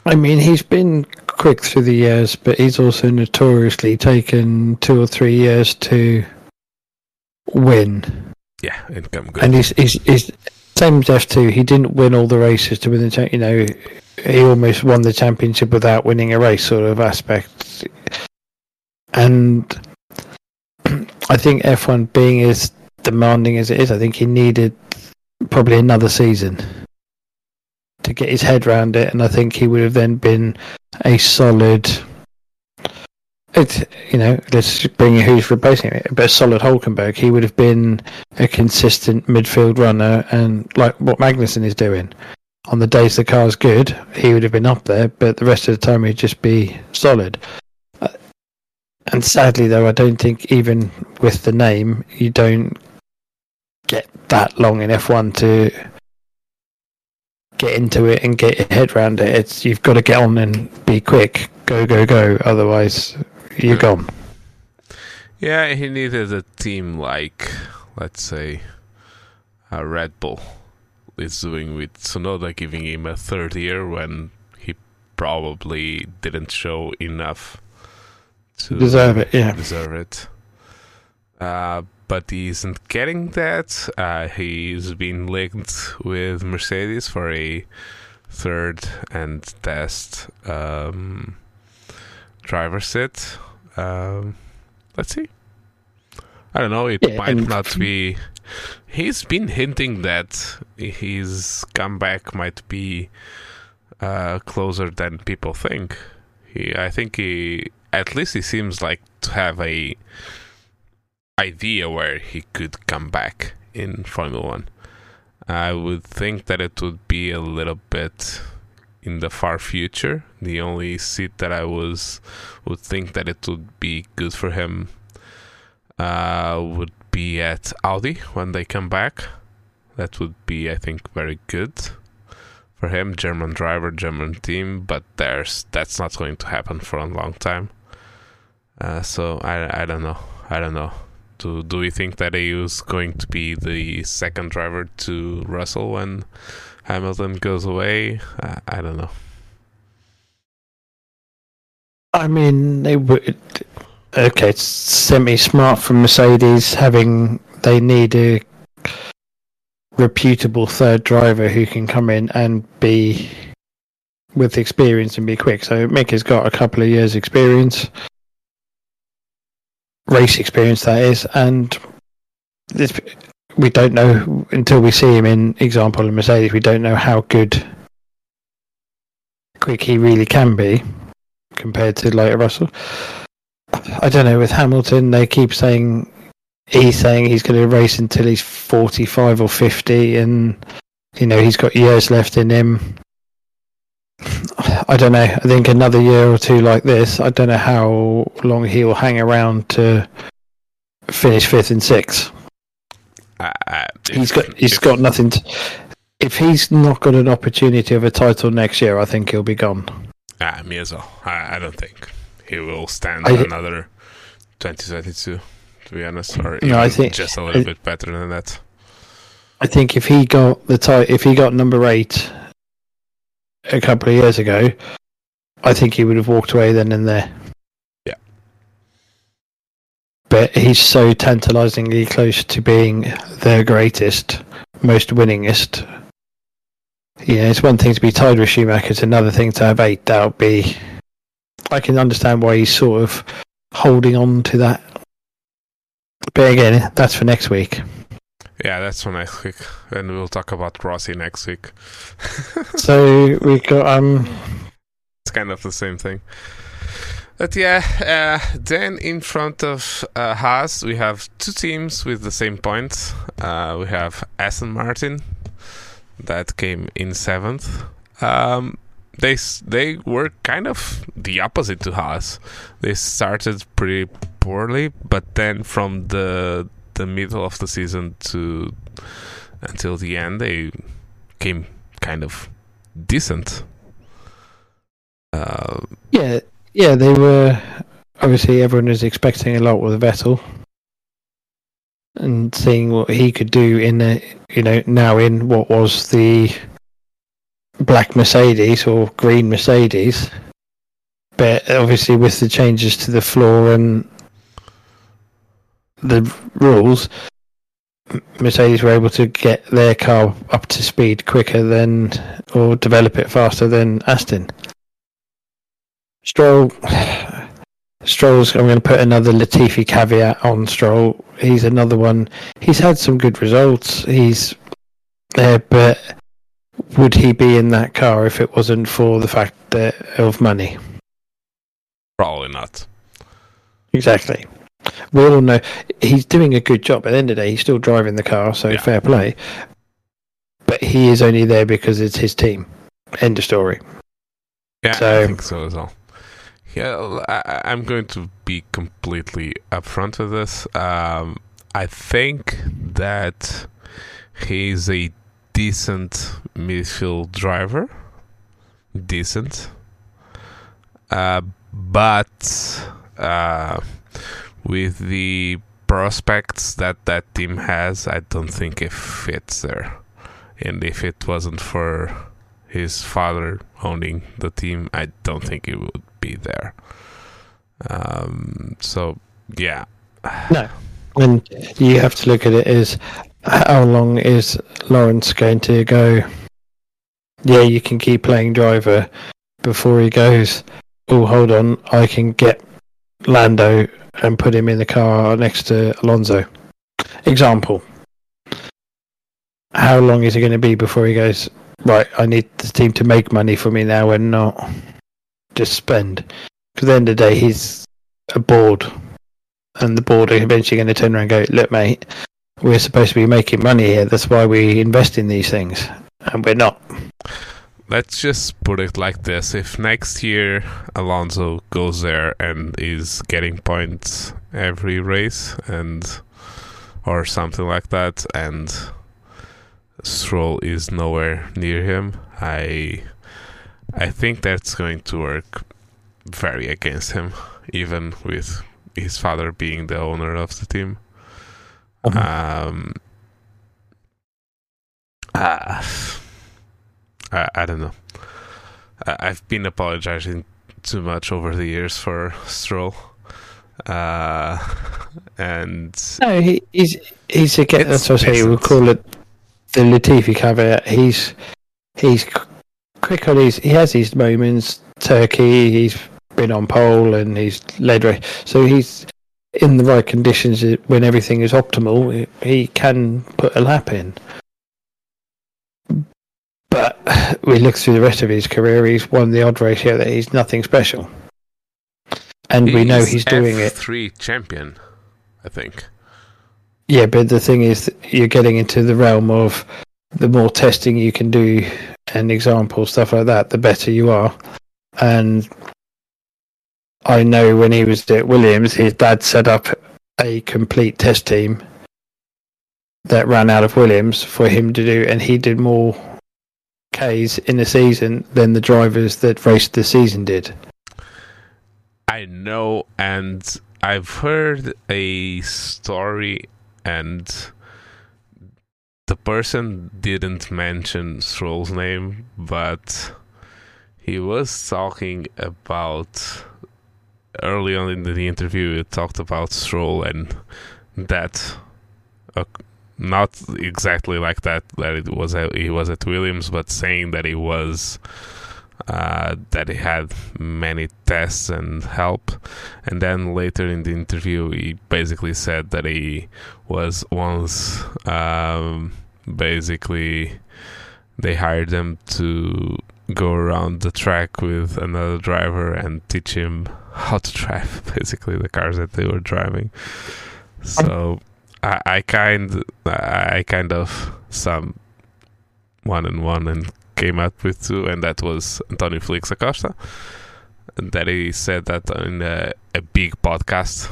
I mean, he's been quick through the years, but he's also notoriously taken two or three years to win. yeah, and come good. And he's he's, he's same as F two. He didn't win all the races to win the cha- you know he almost won the championship without winning a race sort of aspect. And I think F one being as demanding as it is, I think he needed probably another season to get his head around it, and I think he would have then been a solid. It you know let's bring in who's replacing him, but a solid Hulkenberg. He would have been a consistent midfield runner, and like what Magnussen is doing. On the days the car's good, he would have been up there, but the rest of the time he'd just be solid. Uh, And sadly, though, I don't think even with the name, you don't get that long in F1 to get into it and get your head around it. It's you've got to get on and be quick, go go go. Otherwise, you're gone. Yeah, he needed a team like, let's say, a Red Bull is doing with Tsunoda, giving him a third year when he probably didn't show enough to Deserve it, yeah. deserve it. Uh, but he isn't getting that. Uh, he's been linked with Mercedes for a third and test um, driver sit. Um, let's see. I don't know. It Yeah, might and- not be. He's been hinting that his comeback might be uh, closer than people think. He, I think he, at least he seems like to have a idea where he could come back in Formula One. I would think that it would be a little bit in the far future. The only seat that I was would think that it would be good for him uh, would be at Audi when they come back. That would be, I think, very good for him. German driver, German team, but there's that's not going to happen for a long time. Uh, so I I don't know. I don't know. Do do we think that he is going to be the second driver to Russell when Hamilton goes away? I, I don't know. I mean, they would. Okay, semi-smart from Mercedes having they need a reputable third driver who can come in and be with experience and be quick. So Mick has got a couple of years' experience, race experience that is, and we don't know until we see him in example in Mercedes. We don't know how good quick he really can be compared to later Russell. I don't know. With Hamilton, they keep saying he's saying he's going to race until he's 45 or 50, and you know he's got years left in him. I don't know. I think another year or two like this, I don't know how long he'll hang around to finish fifth and sixth. Uh, uh, He's got if- he's if- got nothing. To, if he's not got an opportunity of a title next year, I think he'll be gone. Ah, me as well. I, I don't think he will stand I- another 2022, to be honest, or No, I think- just a little I- bit better than that. I think if he got the ti- if he got number eight a couple of years ago, I think he would have walked away then and there. Yeah. But he's so tantalisingly close to being the greatest, most winningest. Yeah, it's one thing to be tied with Schumacher; it's another thing to have eight. That would be. I can understand why he's sort of holding on to that. But again, that's for next week. Yeah, that's for next week, and we'll talk about Rossi next week. So we got um it's kind of the same thing. But yeah, uh, then in front of uh, Haas, we have two teams with the same points. Uh, we have Aston Martin that came in seventh. Um, they s- they were kind of the opposite to Haas. They started pretty poorly, but then from the the middle of the season to until the end, they came kind of decent. Uh, Yeah, yeah, they were. Obviously, everyone was expecting a lot with Vettel, and seeing what he could do in the, you know, now in what was the black Mercedes or green Mercedes. But obviously, with the changes to the floor and the rules, Mercedes were able to get their car up to speed quicker than, or develop it faster than Aston. Stroll, Stroll's. I'm going to put another Latifi caveat on Stroll. He's another one. He's had some good results. He's there, but would he be in that car if it wasn't for the fact that of money? Probably not. Exactly. We all know he's doing a good job. At the end of the day, he's still driving the car, so Yeah. fair play. But he is only there because it's his team. End of story. Yeah, I So- think so as well. Yeah, I, I- I'm going to be completely upfront with this. Um, I think that he's a decent midfield driver. Decent. Uh, but uh, with the prospects that that team has, I don't think it fits there. And if it wasn't for his father owning the team, I don't think he would be there. Um, so yeah, No. And you have to look at it as how long is Lawrence going to go? Yeah, you can keep playing driver before he goes. Oh, hold on, I can get Lando and put him in the car next to Alonso. Example. How long is it going to be before he goes? Right, I need the team to make money for me now and not just spend. Because at the end of the day, he's a board and the board are eventually going to turn around and go, look, mate, we're supposed to be making money here. That's why we invest in these things. And we're not. Let's just put it like this: if next year Alonso goes there and is getting points every race, and or something like that, and Stroll is nowhere near him, I I think that's going to work very against him, even with his father being the owner of the team. Um, ah, I, I don't know. I, I've been apologizing too much over the years for Stroll. Uh, and No, he, he's he's again. That's what I say. We'll call it the Latifi caveat. He's he's quick on his. He has his moments. Turkey. He's been on pole and he's led. So he's in the right conditions when everything is optimal. He can put a lap in. But we look through the rest of his career. He's won the odd race here that he's nothing special. and we know he's doing it. Three champion, I think. Yeah, but the thing is, you're getting into the realm of the more testing you can do and example stuff like that, the better you are. And I know when he was at Williams, his dad set up a complete test team that ran out of Williams for him to do, and he did more Ks in the season than the drivers that raced the season did. I know, and I've heard a story, and the person didn't mention Stroll's name, but he was talking about early on in the interview. It talked about Stroll and that, uh, not exactly like that. That it was he was at Williams, but saying that he was. Uh, that he had many tests and help, and then later in the interview, he basically said that he was once um, basically they hired them to go around the track with another driver and teach him how to drive basically the cars that they were driving so I, I kind I kind of some one and one and came up with two and that was Antonio Felix da Costa that he said that in a, a big podcast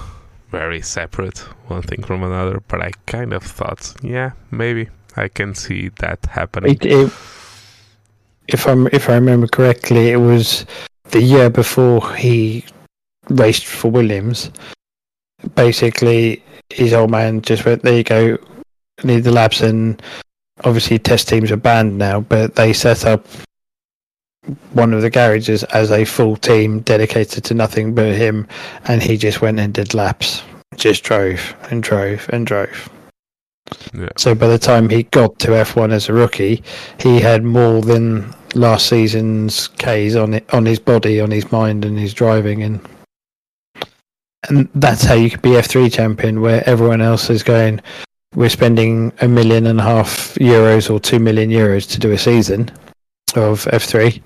very separate one thing from another but I kind of thought yeah maybe I can see that happening. It, it, if I'm if I remember correctly, it was the year before he raced for Williams. Basically, his old man just went, "There you go, need the labs." And obviously, test teams are banned now, but they set up one of the garages as a full team dedicated to nothing but him, and he just went and did laps, just drove and drove and drove. Yeah. So by the time he got to F1 as a rookie, he had more than last season's K's on it, on his body, on his mind, and his driving, and and that's how you could be F3 champion, where everyone else is going. We're spending a million and a half euros or two million euros to do a season of F3,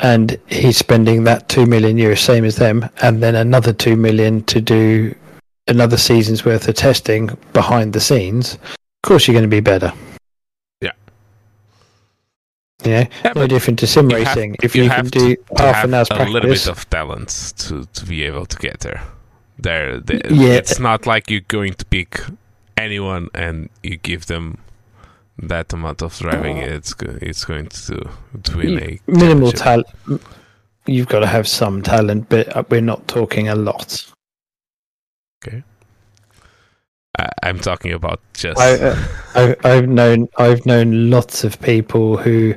and he's spending that two million euros, same as them, and then another two million to do another season's worth of testing behind the scenes, of course you're going to be better. Yeah. Yeah, Yeah, no different to sim you have- racing. if you you, can do to, half have an hour's a little bit of talent to, to be able to get there. There, the- Yeah. it's not like you're going to pick anyone and you give them that amount of driving. It's it's going to to win a minimal talent. You've got to have some talent, but uh, we're not talking a lot. I, I'm talking about just I, uh, I, I've known I've known lots of people who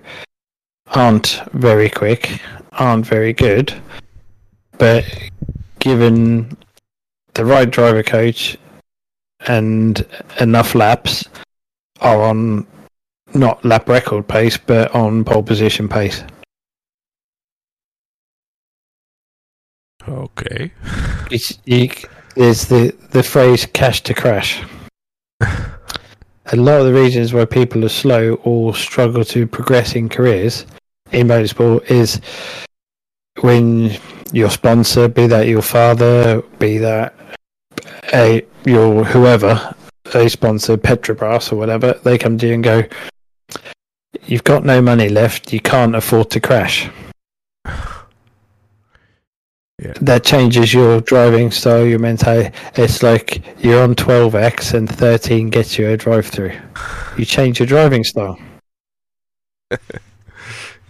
aren't very quick, aren't very good, but given the right driver coach and enough laps, are on not lap record pace, but on pole position pace. okay. It's, you, there's the, the phrase cash to crash. a lot of the reasons why people are slow or struggle to progress in careers in motorsport is when your sponsor, be that your father, be that a your whoever, a sponsor, Petrobras or whatever, they come to you and go, "You've got no money left. You can't afford to crash." Yeah. That changes your driving style, your mentality. It's like you're on 12x and 13 gets you a drive-through. You change your driving style.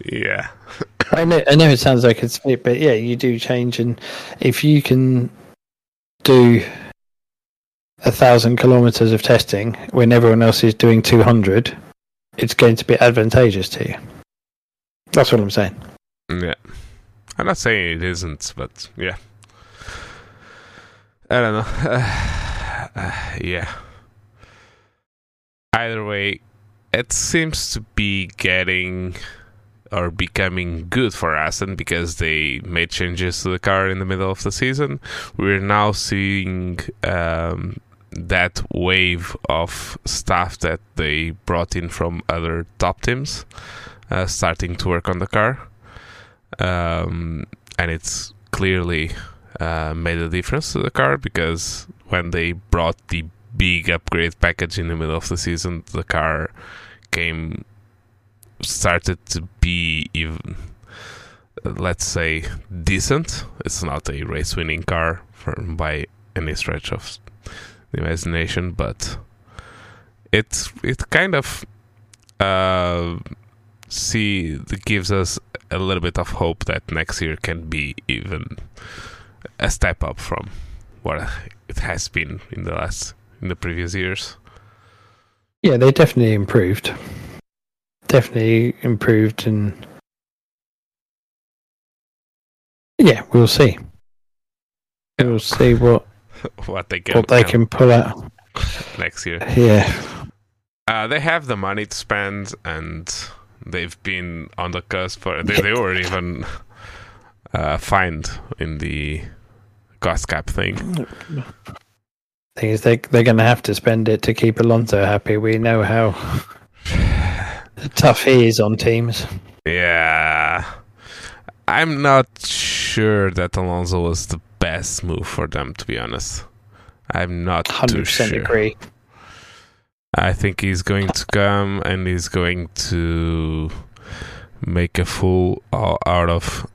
Yeah. I know, I know it sounds like it's split, but yeah, you do change. And if you can do a thousand kilometers of testing when everyone else is doing 200, it's going to be advantageous to you. That's what I'm saying. Yeah. I'm not saying it isn't, but yeah. I don't know. Uh, yeah. Either way, it seems to be getting or becoming good for Aston because they made changes to the car in the middle of the season. We're now seeing um, that wave of stuff that they brought in from other top teams uh, starting to work on the car um, and it's clearly uh, made a difference to the car because when they brought the big upgrade package in the middle of the season, the car came started to be even let's say decent. It's not a race winning car for, by any stretch of the imagination, but it it kind of uh, see gives us a little bit of hope that next year can be even a step up from what it has been in the last in the previous years. Yeah, they definitely improved. Definitely improved, and yeah, we'll see. We'll see what what they can what they can pull out next year. Yeah, uh, they have the money to spend, and they've been on the cusp for. They, they were even uh, fined in the cost cap thing. Thing is, they they're going to have to spend it to keep Alonso happy. We know how tough he is on teams. Yeah, I'm not sure that Alonso was the best move for them. To be honest, I'm not Hundred percent sure. agree. I think he's going to come and he's going to make a fool out of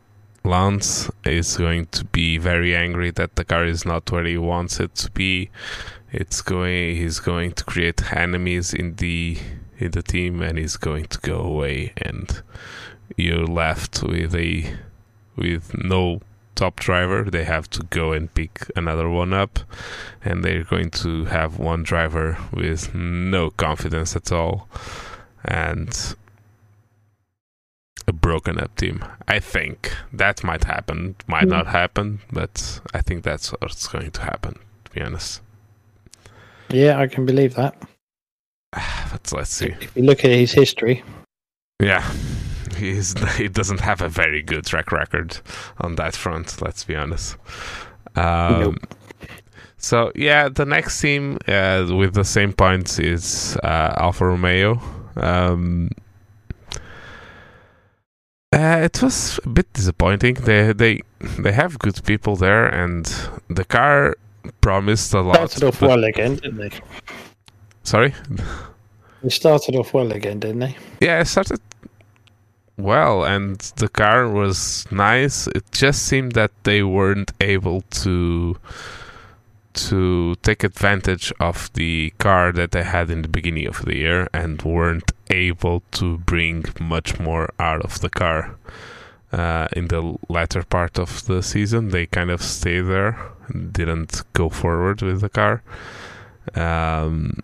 Lance. He's going to be very angry that the car is not where he wants it to be. It's going. He's going to create enemies in the in the team, and he's going to go away. And you're left with a with no top driver. They have to go and pick another one up, and they're going to have one driver with no confidence at all, and a broken up team. I think that might happen, might hmm. not happen, but I think that's what's going to happen. To be honest, Yeah, I can believe that. but let's see. If you look at his history, Yeah. He's, he doesn't have a very good track record on that front, let's be honest. Um, Nope. So, yeah, the next team uh, with the same points is uh, Alfa Romeo. Um, uh, it was a bit disappointing. They they they have good people there, and the car promised a lot. started off well again, didn't they? Sorry, They started off well again, didn't they? Yeah, it started well, and the car was nice. It just seemed that they weren't able to to take advantage of the car that they had in the beginning of the year, and weren't able to bring much more out of the car. Uh, in the latter part of the season, they kind of stayed there, didn't go forward with the car. Um,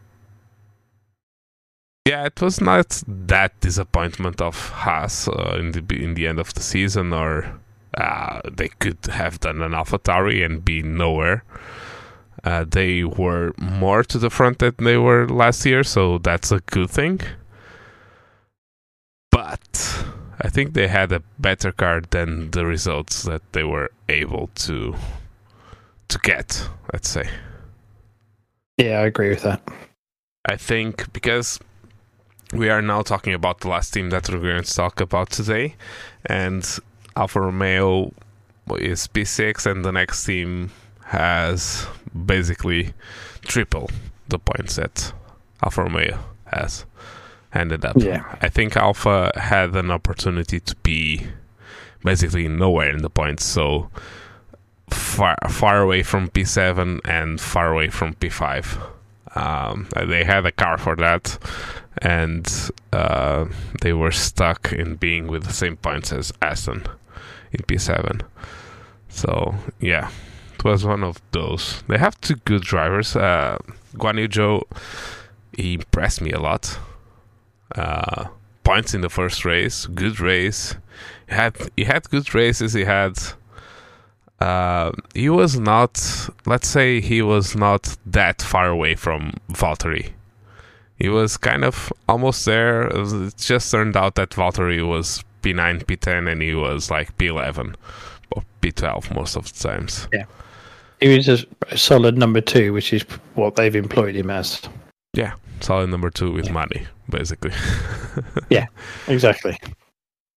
yeah, it was not that disappointment of Haas uh, in the in the end of the season, or uh, they could have done an AlphaTauri and be nowhere. Uh, they were more to the front than they were last year, so that's a good thing. But I think they had a better car than the results that they were able to to get. Let's say. Yeah, I agree with that. I think because we are now talking about the last team that we're going to talk about today, and Alfa Romeo is P6, and the next team has basically triple the points that Alfa Romeo has ended up. Yeah. I think Alfa had an opportunity to be basically nowhere in the points, so far far away from P7 and far away from P5. Um, they had a car for that, and uh, they were stuck in being with the same points as Aston in P7. So yeah, it was one of those. They have two good drivers. Uh, Guan Yu Zhou, he impressed me a lot. Uh, points in the first race, good race. He had he had good races. He had. Uh, he was not. Let's say he was not that far away from Valtteri. He was kind of almost there. It just turned out that Valtteri was P9, P10, and he was like P11 or P12 most of the times. Yeah. He was a, a solid number two, which is what they've employed him as. Yeah, solid number two with money, basically. Yeah, exactly.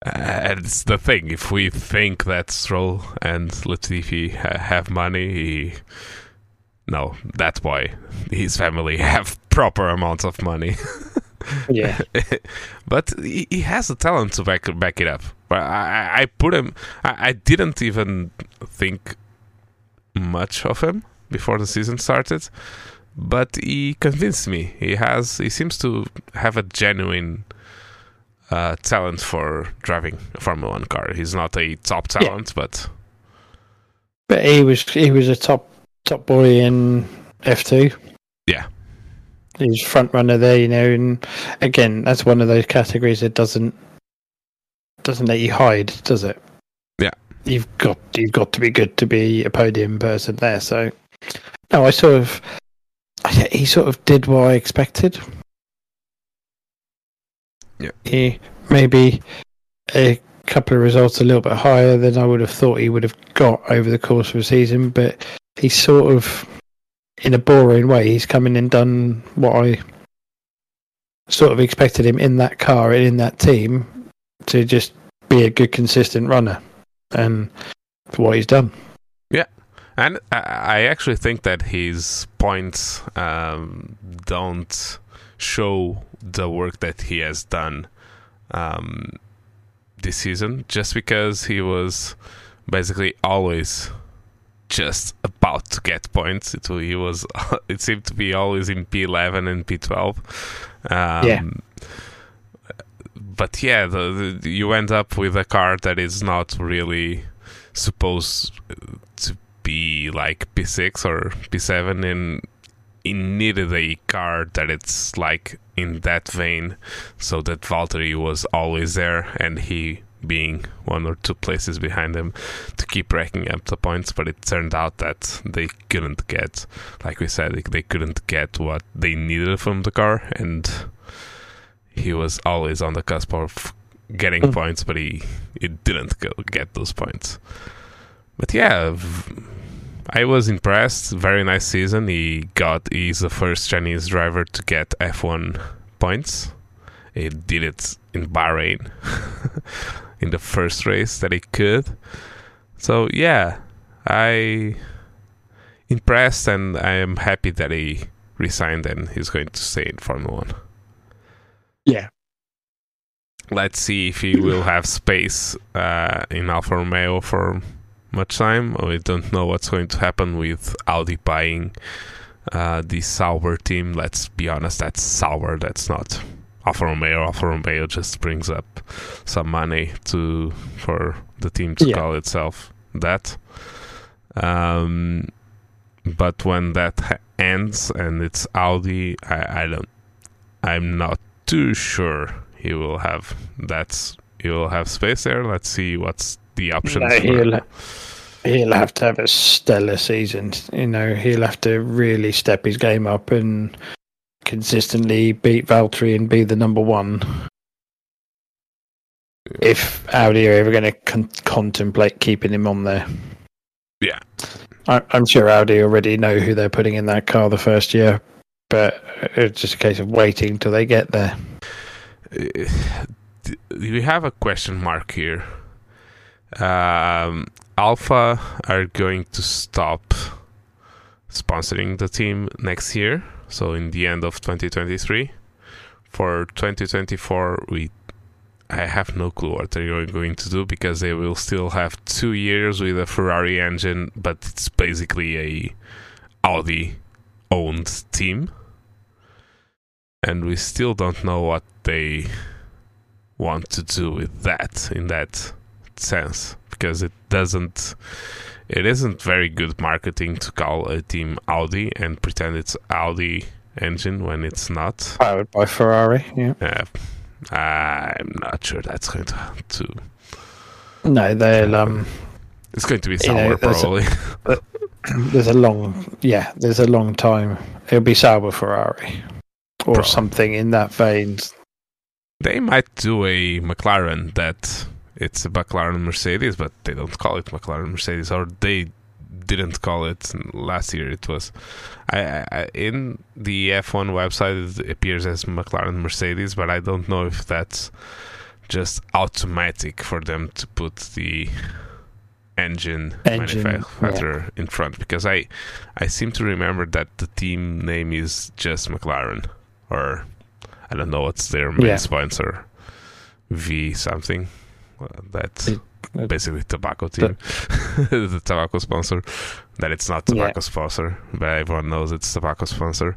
Uh, and it's the thing. If we think that Stroll and Latifi ha- have money, he, no, that boy, his family have proper amounts of money. Yeah. but he, he has the talent to back back it up. But I, I put him. I, I didn't even think much of him before the season started, but he convinced me. He has. He seems to have a genuine uh, talent for driving a Formula One car. He's not a top talent, but But he was he was a top top boy in F two. Yeah. he's front runner there, you know, and again, that's one of those categories that doesn't doesn't let you hide, does it? Yeah. You've got you've got to be good to be a podium person there. So no, I sort of he sort of did what I expected. Yeah. He maybe a couple of results a little bit higher than I would have thought he would have got over the course of a season, but he's sort of in a boring way, he's come in and done what I sort of expected him in that car and in that team to just be a good consistent runner. And for what he's done. Yeah, and I- actually think that his points um, don't show the work that he has done um, this season, just because he was basically always just about to get points. It, he was. It seemed to be always in P11 and P12. Um, Yeah. But yeah, the, the, you end up with a car that is not really supposed to be like P6 or P7 and it needed a car that it's like in that vein so that Valtteri was always there and he being one or two places behind him to keep racking up the points but it turned out that they couldn't get like we said they couldn't get what they needed from the car and he was always on the cusp of getting Mm. points but he, he didn't go get those points but yeah, v- I was impressed. Very nice season. He got he's the first Chinese driver to get F1 points. He did it in Bahrain in the first race that he could. So yeah, I impressed and I am happy that he resigned and he's going to stay in Formula One. Yeah. Let's see if he will have space uh, in Alfa Romeo for much time. We don't know what's going to happen with Audi buying uh, the Sauber team. Let's be honest, that's Sauber. That's not Alfa Romeo. Alfa Romeo just brings up some money to for the team to Yeah. call itself that. Um, but when that ha- ends and it's Audi, I, I don't. I'm not too sure he will have that's he will have space there. Let's see what's the options. No, he'll, he'll have to have a stellar season. You know, he'll have to really step his game up and consistently beat Valtteri and be the number one. If Audi are ever going to con- contemplate keeping him on there. Yeah. I- I'm sure Audi already know who they're putting in that car the first year, but it's just a case of waiting till they get there. Uh, we have a question mark here. Um, Alfa are going to stop sponsoring the team next year, so in the end of 2023. For 2024, we I have no clue what they're going to do because they will still have two years with a Ferrari engine, but it's basically a Audi owned team. And we still don't know what they want to do with that in that sense because it doesn't it isn't very good marketing to call a team Audi and pretend it's Audi engine when it's not. Powered by Ferrari, yeah. Uh, I'm not sure that's going to, to No, they'll um it's going to be You know, sour there's a- probably. there's a long yeah there's a long time it'll be Sauber Ferrari or Probably. something in that vein They might do a McLaren that it's a McLaren Mercedes, but they don't call it McLaren Mercedes, or they didn't call it last year. It was I, I, in the F1 website. It appears as McLaren Mercedes, but I don't know if that's just automatic for them to put the engine, Engine, manufacturer in front because I I seem to remember that the team name is just McLaren or I don't know what's their main Yeah. sponsor V something that's It- it- basically tobacco team. The tobacco sponsor. That it's not Yeah. tobacco sponsor but everyone knows it's tobacco sponsor.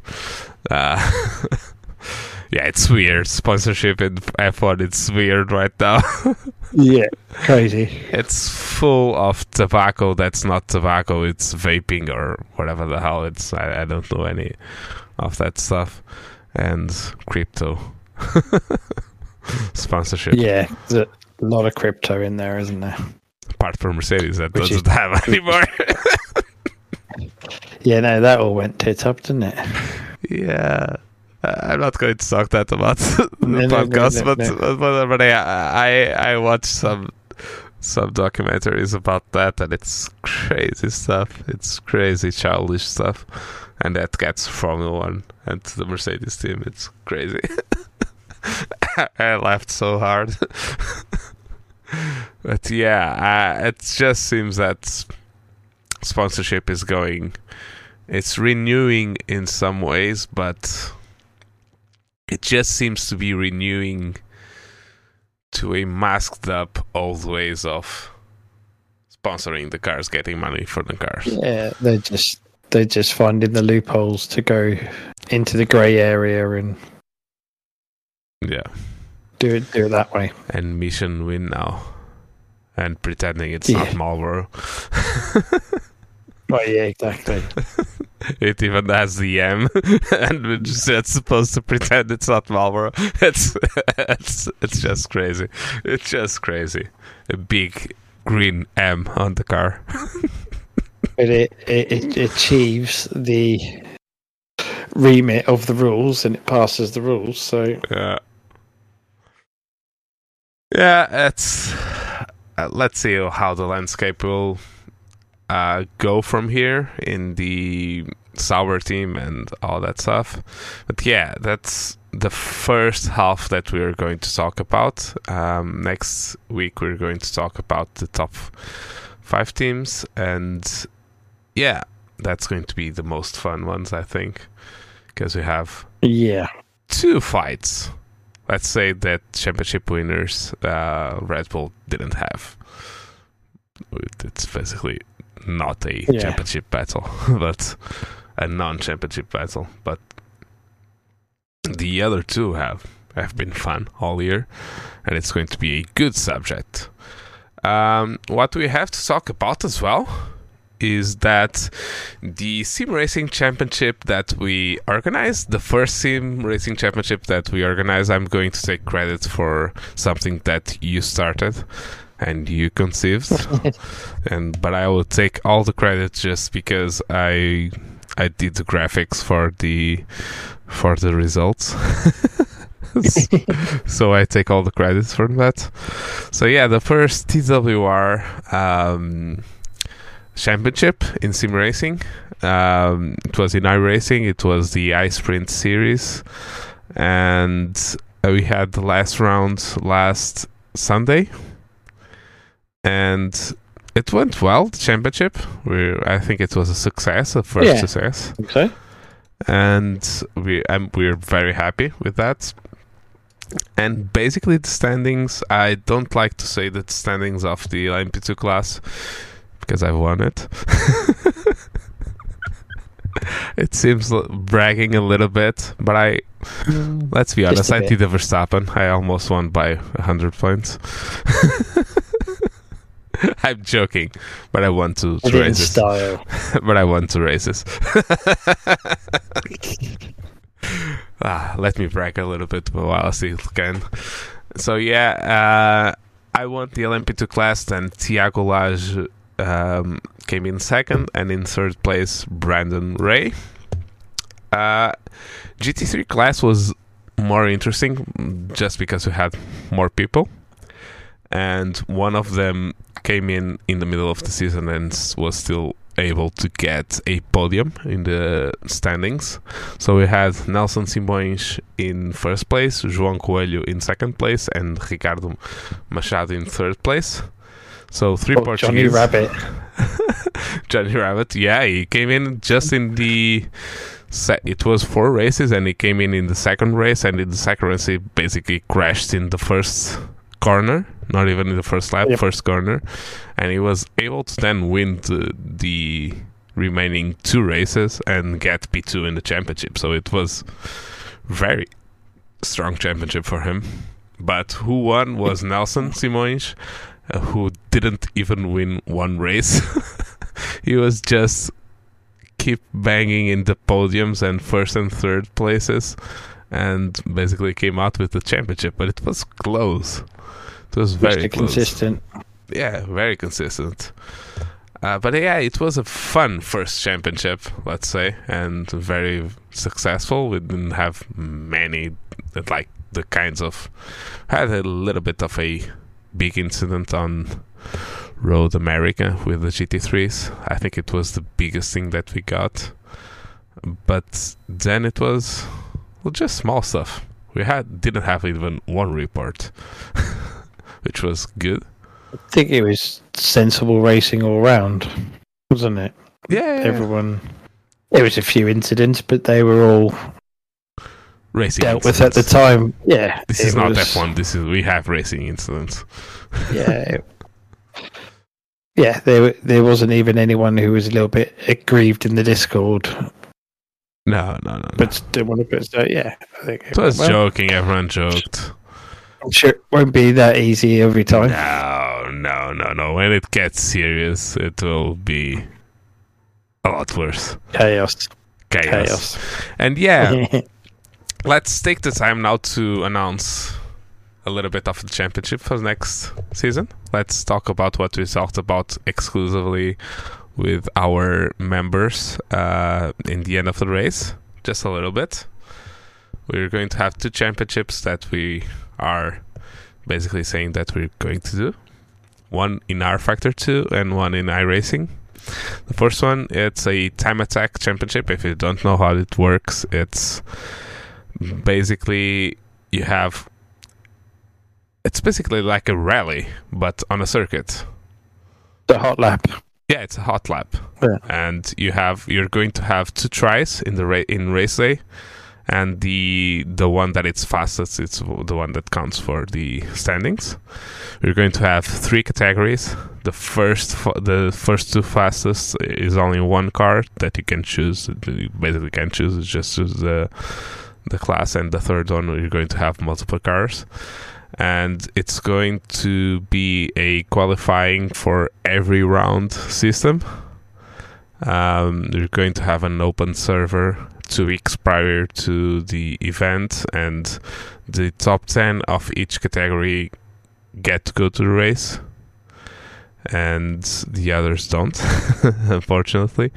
Uh, yeah it's weird. Sponsorship in F1 it's weird right now. Yeah, crazy. it's full of tobacco that's not tobacco. It's vaping or whatever the hell. It's i, I don't know any of that stuff. And crypto. Sponsorship. Yeah, a lot of crypto in there, isn't there? apart from mercedes that Which doesn't have anymore Yeah, no, that all went tits up, didn't it? yeah Uh, I'm not going to talk that about the No, podcast, no, but, no. but but but I I I watched some some documentaries about that, and it's crazy stuff. It's crazy childish stuff, and that gets Formula One and the Mercedes team. It's crazy. I laughed so hard, but yeah, uh, it just seems that sponsorship is going. It's renewing in some ways, but it just seems to be renewing to a masked up old ways of sponsoring the cars, getting money for the cars. Yeah, they're just they're just finding the loopholes to go into the grey area and Yeah. Do it do it that way. And Mission Winnow. And pretending it's Yeah. not Marlboro. Right, oh, yeah, exactly. it even has the M and we're just it's supposed to pretend it's not Marlboro. It's it's it's just crazy. It's just crazy. A big green M on the car. But it, it, it achieves the remit of the rules and it passes the rules. So Yeah. Yeah, it's. Uh, let's see how the landscape will uh, go from here in the Sauber team and all that stuff. But yeah, that's the first half that we're going to talk about. Um, next week, we're going to talk about the top five teams. And yeah, that's going to be the most fun ones, I think. Because we have yeah, two fights. Let's say that championship winners uh, Red Bull didn't have. It's basically not a Yeah. championship battle, but a non-championship battle. But the other two have have been fun all year, and it's going to be a good subject. Um, what we have to talk about as well is that the sim racing championship that we organized, the first sim racing championship that we organized, I'm going to take credit for something that you started and you conceived, and but I will take all the credit just because I I did the graphics for the for the results. so I take all the credits for that. So yeah, the first TWR um, championship in sim racing. Um, it was in iRacing. It was the iSprint series, and uh, we had the last round last Sunday, and it went well. The championship. We I think it was a success, a first Yeah. success so and we um, we're very happy with that. And basically, the standings. I don't like to say the standings of the LMP2 class because I won it. it seems l- bragging a little bit, but I let's be honest. I did the Verstappen. I almost won by hundred points. I'm joking, but I won two, two races style. but I won two races. ah, let me brag a little bit while I still can. So yeah, uh, I won the LMP2 class, and Tiago Lage um, came in second, and in third place Brandon Ray. Uh, GT3 class was more interesting just because we had more people, and one of them came in in the middle of the season and was still able to get a podium in the standings. So we had Nelson Simões in first place, João Coelho in second place, and Ricardo Machado in third place. So three Oh, Portuguese. Johnny Rabbit. Johnny Rabbit, yeah, he came in just in the. Se- it was four races, and he came in in the second race, and in the second race, he basically crashed in the first corner, not even in the first lap, Yep. first corner, and he was able to then win the, the remaining two races and get P2 in the championship. So it was very strong championship for him. But who won was Nelson Simões, who didn't even win one race. he was just keep banging in the podiums and first and third places and basically came out with the championship but it was close. It was very close. Consistent. yeah very consistent. Uh, but yeah it was a fun first championship let's say and very successful. We didn't have many like the kinds of had a little bit of a big incident on Road America with the GT3s. I think it was the biggest thing that we got. But then it was well, just small stuff. We had didn't have even one report, which was good. I think it was sensible racing all round, wasn't it? Yeah. Everyone. There was a few incidents, but they were all racing dealt with at the time. Yeah, This is not was- F1. This is we have racing incidents. Yeah, it- yeah. There, there wasn't even anyone who was a little bit aggrieved in the Discord, No, no, no. no. but didn't want to put. So yeah, I think it was well, joking. Everyone joked. I'm sure it won't be that easy every time. No, no, no, no. When it gets serious, it will be a lot worse. Chaos, Chaos. chaos. And yeah, let's take the time now to announce a little bit of the championship for next season. Let's talk about what we talked about exclusively with our members uh, in the end of the race, just a little bit. We're going to have two championships that we are basically saying that we're going to do. One in rFactor 2 and one in iRacing. The first one, it's a time attack championship. If you don't know how it works, it's basically you have it's basically like a rally but on a circuit. the hot lap. Yeah, it's a hot lap. Yeah. And you have you're going to have two tries in the ra- in race day and the the one that it's fastest it's the one that counts for the standings. We're going to have three categories. The first f- the first two fastest is only one car that you can choose. You basically can choose it's just choose the the class and the third one you're going to have multiple cars and it's going to be a qualifying for every round system. Um, you're going to have an open server two weeks prior to the event, and the top 10 of each category get to go to the race, and the others don't, unfortunately.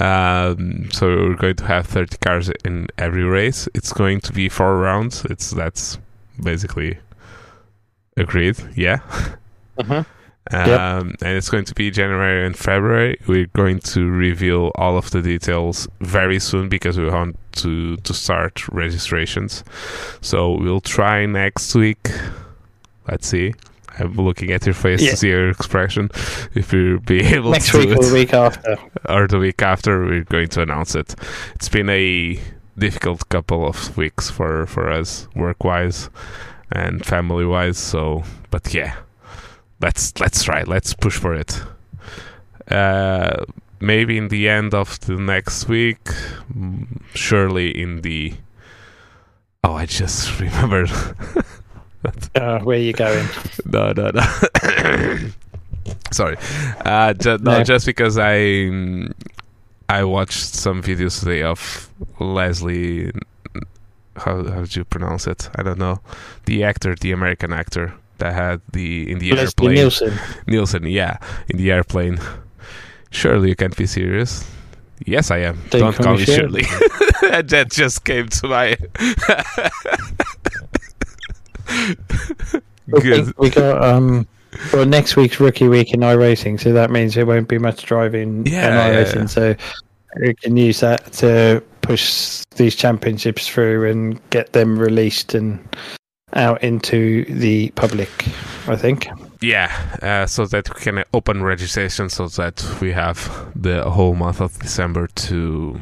Um, so we're going to have 30 cars in every race. It's going to be four rounds. It's that's basically agreed. Yeah. Mhm. Um, and it's going to be January and February. We're going to reveal all of the details very soon because we want to to start registrations. So we'll try next week. Let's see. I'm looking at your face Yeah. to see your expression. If you'll be able Next to week do or the week after. or the week after we're going to announce it. It's been a difficult couple of weeks for for us work wise and family wise. So, but yeah, let's let's try. Let's push for it. Uh, maybe in the end of the next week. mm, Surely in the. Oh, I just remembered. Uh, where you going? no, no, no. Sorry. Uh, ju- no, No. just because I I watched some videos today of Leslie. How how did you pronounce it? I don't know. The actor, the American actor that had the in the Leslie airplane. Nielsen. Nielsen, yeah, in the airplane. Surely you can't be serious. Yes, I am. Don't Don't call me Shirley. that just came to my. We Good. We got um well, next week's rookie week in iRacing, so that means there won't be much driving Yeah, in yeah, iRacing. yeah. So we can use that to push these championships through and get them released and out into the public. I think. Yeah, uh, so that we can open registration, so that we have the whole month of December to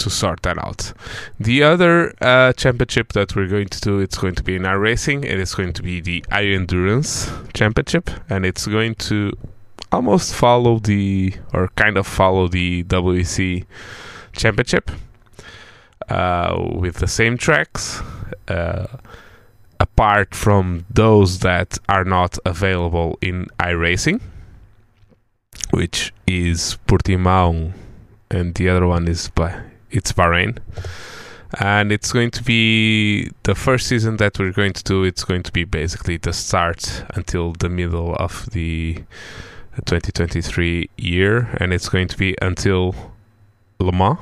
to sort that out. The other uh, championship that we're going to do, it's going to be in iRacing. It is going to be the i Endurance Championship, and it's going to almost follow the or kind of follow the WEC Championship uh, with the same tracks. Uh, apart from those that are not available in iRacing, which is Portimao, and the other one is Ba- it's Bahrain. And it's going to be the first season that we're going to do. It's going to be basically the start until the middle of the 2023 year, and it's going to be until Le Mans.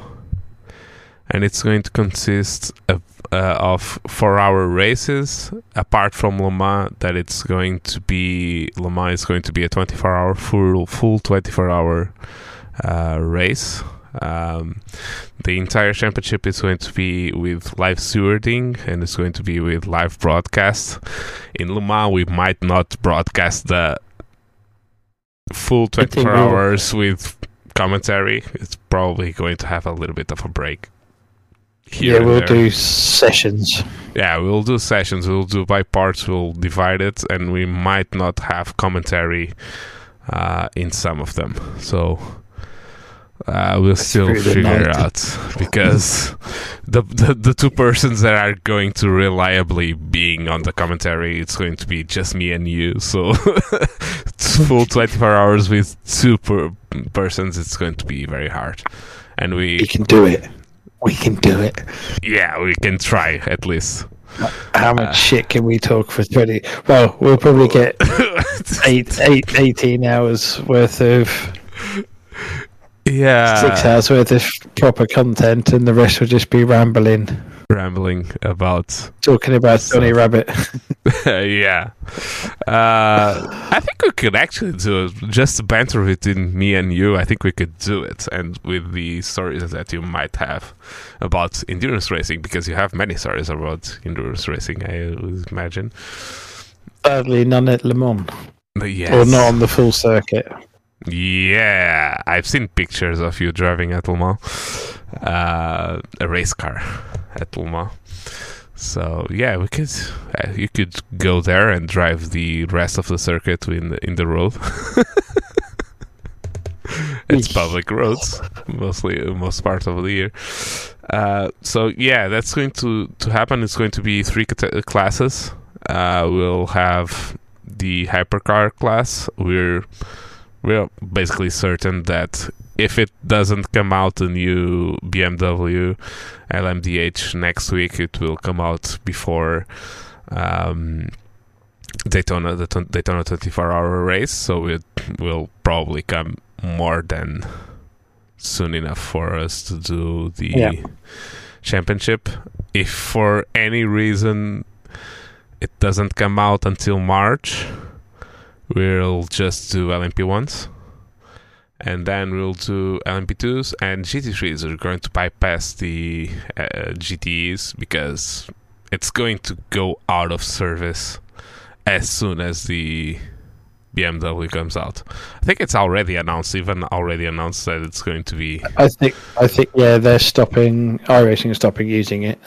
And it's going to consist of uh, of four hour races apart from Le Mans that it's going to be Le Mans is going to be a 24 hour full full 24 hour uh, race um, the entire championship is going to be with live stewarding and it's going to be with live broadcast in Le Mans we might not broadcast the full I think 24 we will. hours with commentary it's probably going to have a little bit of a break here yeah, we'll do sessions. Yeah, we'll do sessions. We'll do by parts. We'll divide it, and we might not have commentary uh, in some of them. So uh, we'll still figure out because the, the the two persons that are going to reliably being on the commentary, it's going to be just me and you. So full twenty four hours with two per- persons. It's going to be very hard, and we We can do it. We can do it. yeah we can try at least. How much Uh, shit can we talk for 20? Well, we'll probably get eight, eight, 18 hours worth of, yeah, six hours worth of proper content, and the rest will just be rambling, rambling about talking about Johnny Rabbit. yeah. Uh i think we could actually do it. Just banter between me and you i think we could do it. And with the stories that you might have about endurance racing because you have many stories about endurance racing i would imagine. Sadly, none at Le Mans, but yes. or not on the full circuit. Yeah i've seen pictures of you driving at le mans uh a race car at le mans so yeah, we could. Uh, you could go there and drive the rest of the circuit in the, in the road. it's public roads, mostly most part of the year. Uh, so yeah, that's going to to happen. It's going to be three cate- classes. Uh, we'll have the hypercar class. We're we're basically certain that if it doesn't come out a new BMW LMDH next week, it will come out before um, Daytona, the Daytona 24 hour race. So it will probably come more than soon enough for us to do the Yeah. championship. If for any reason it doesn't come out until March, we'll just do LMP1s and then we'll do LMP2s and GT3s are going to bypass the uh, GTEs because it's going to go out of service as soon as the BMW comes out. I think it's already announced, even already announced that it's going to be. I think, I think, yeah, they're stopping. iRacing is stopping using it,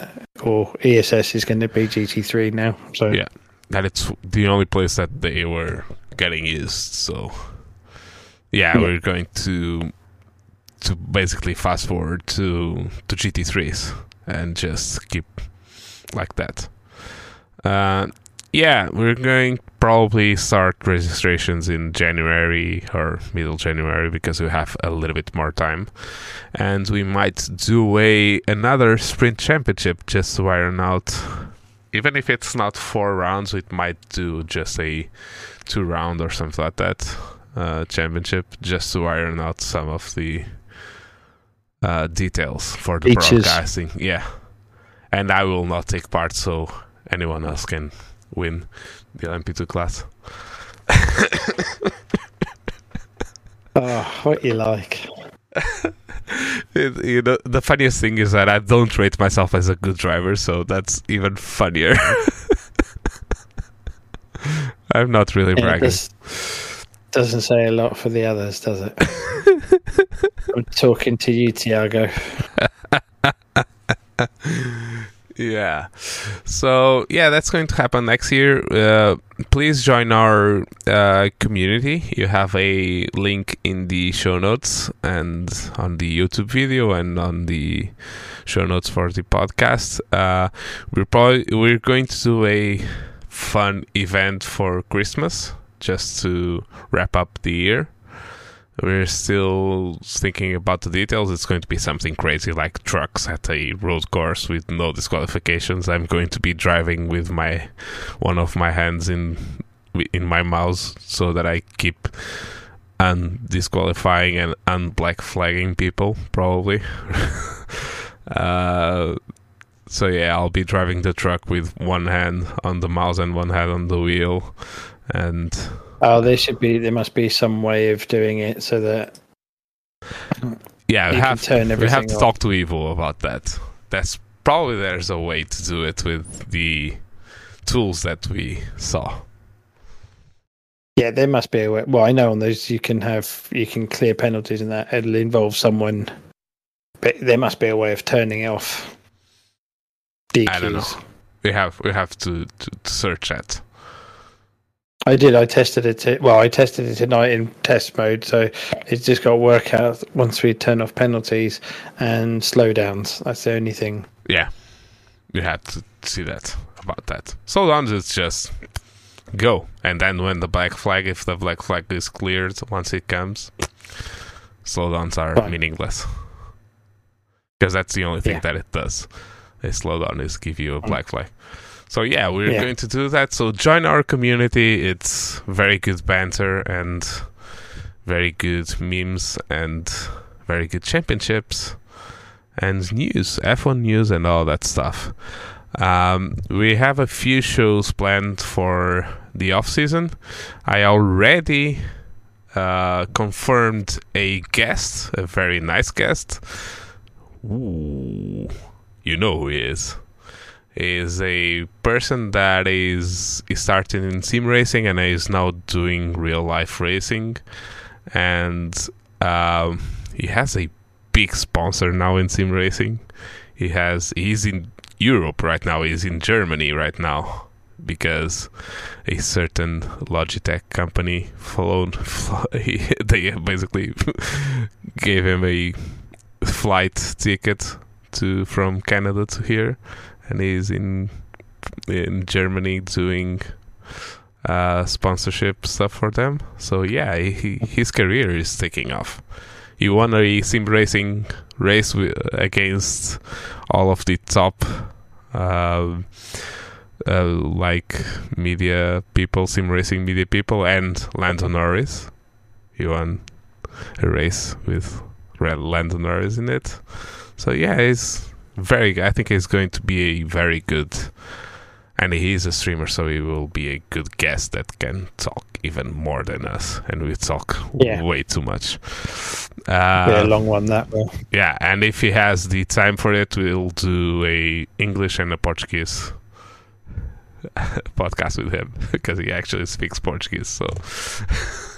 or ESS is going to be GT3 now. So Yeah. That it's the only place that they were getting used. So, yeah, Yeah. we're going to to basically fast forward to to GT3s and just keep like that. Uh, yeah, we're going probably start registrations in January or middle January because we have a little bit more time, and we might do a another sprint championship just to iron out. Even if it's not four rounds, we might do just a two round or something like that uh, championship just to iron out some of the uh, details for the Features. broadcasting. Yeah, and I will not take part, so anyone else can win the LMP2 class. oh, what you like? It- you know, the funniest thing is that I don't rate myself as a good driver, so that's even funnier. I'm not really Yeah, bragging. doesn't say a lot for the others, does it? I'm talking to you, Tiago. Yeah. So yeah, that's going to happen next year. Uh, please join our uh, community. You have a link in the show notes and on the YouTube video and on the show notes for the podcast. Uh, we're probably we're going to do a fun event for Christmas just to wrap up the year. We're still thinking about the details. It's going to be something crazy like trucks at a road course with no disqualifications. I'm going to be driving with my one of my hands in in my mouse so that I keep undisqualifying and unblack flagging people probably. uh, so yeah, I'll be driving the truck with one hand on the mouse and one hand on the wheel, and Oh, there should be. There must be some way of doing it so that yeah, you we have turn we have to off. talk to Evil about that. That's probably there's a way to do it with the tools that we saw. Yeah, there must be a way. Well, I know on those you can have you can clear penalties and that it'll involve someone, but there must be a way of turning off. DQs. I don't know. We have we have to, to, to search that. I did. I tested it. To, well, I tested it tonight in test mode, so it's just got to work out once we turn off penalties and slowdowns. That's the only thing. Yeah, you have to see that about that. Long it's just go, and then when the black flag, if the black flag is cleared once it comes, slowdowns are Fine. meaningless because that's the only thing Yeah. that it does. A slowdown is give you a mm. black flag. So yeah, we're Yeah. going to do that. So join our community. It's very good banter and very good memes and very good championships and news, F1 news, and all that stuff. Um, we have a few shows planned for the off season. I already uh, confirmed a guest, a very nice guest. Ooh, you know who he is. Is a person that is, starting in sim racing and is now doing real life racing, and um, he has a big sponsor now in sim racing. He has he's in Europe right now. He's in Germany right now because a certain Logitech company flown. Fl- they basically gave him a flight ticket to from Canada to here, and he's in in Germany doing uh, sponsorship stuff for them. So yeah, he, his career is taking off. He won a sim racing race wi- against all of the top, um uh, like media people, sim racing media people, and Lando Norris. He won a race with Lando Norris in it. So yeah, he's very. Good. I think he's going to be a very good, and he is a streamer, so he will be a good guest that can talk even more than us, and we talk Yeah. way too much. Be a Uh, long one that will. yeah, and if he has the time for it, we'll do a English and a Portuguese podcast with him because he actually speaks Portuguese. So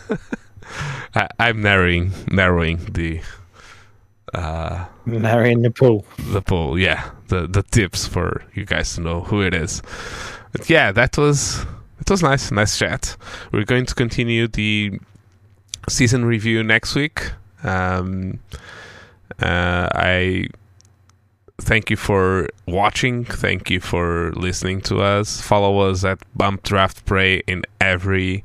I, I'm narrowing narrowing the uh, Marrying the pool. the pool, Yeah, the the tips for you guys to know who it is. But yeah, that was it was nice, nice chat. We're going to continue the season review next week. Um, uh, I thank you for watching. Thank you for listening to us. Follow us at Bump Draft Pray in every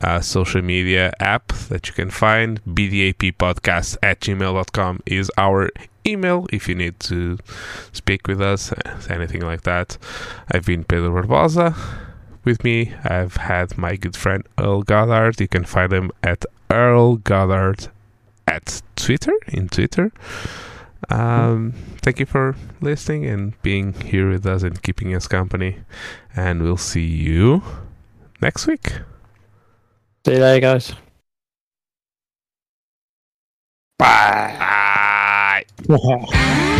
uh, social media app that you can find. BDAP podcast at gmail.com is our email if you need to speak with us, anything like that. I've been Pedro Barbosa. With me, I've had my good friend Earl Goddard. You can find him at Earl Goddard at Twitter, in Twitter. Um, thank you for listening and being here with us and keeping us company. And we'll see you next week. See you later, guys. Bye. Bump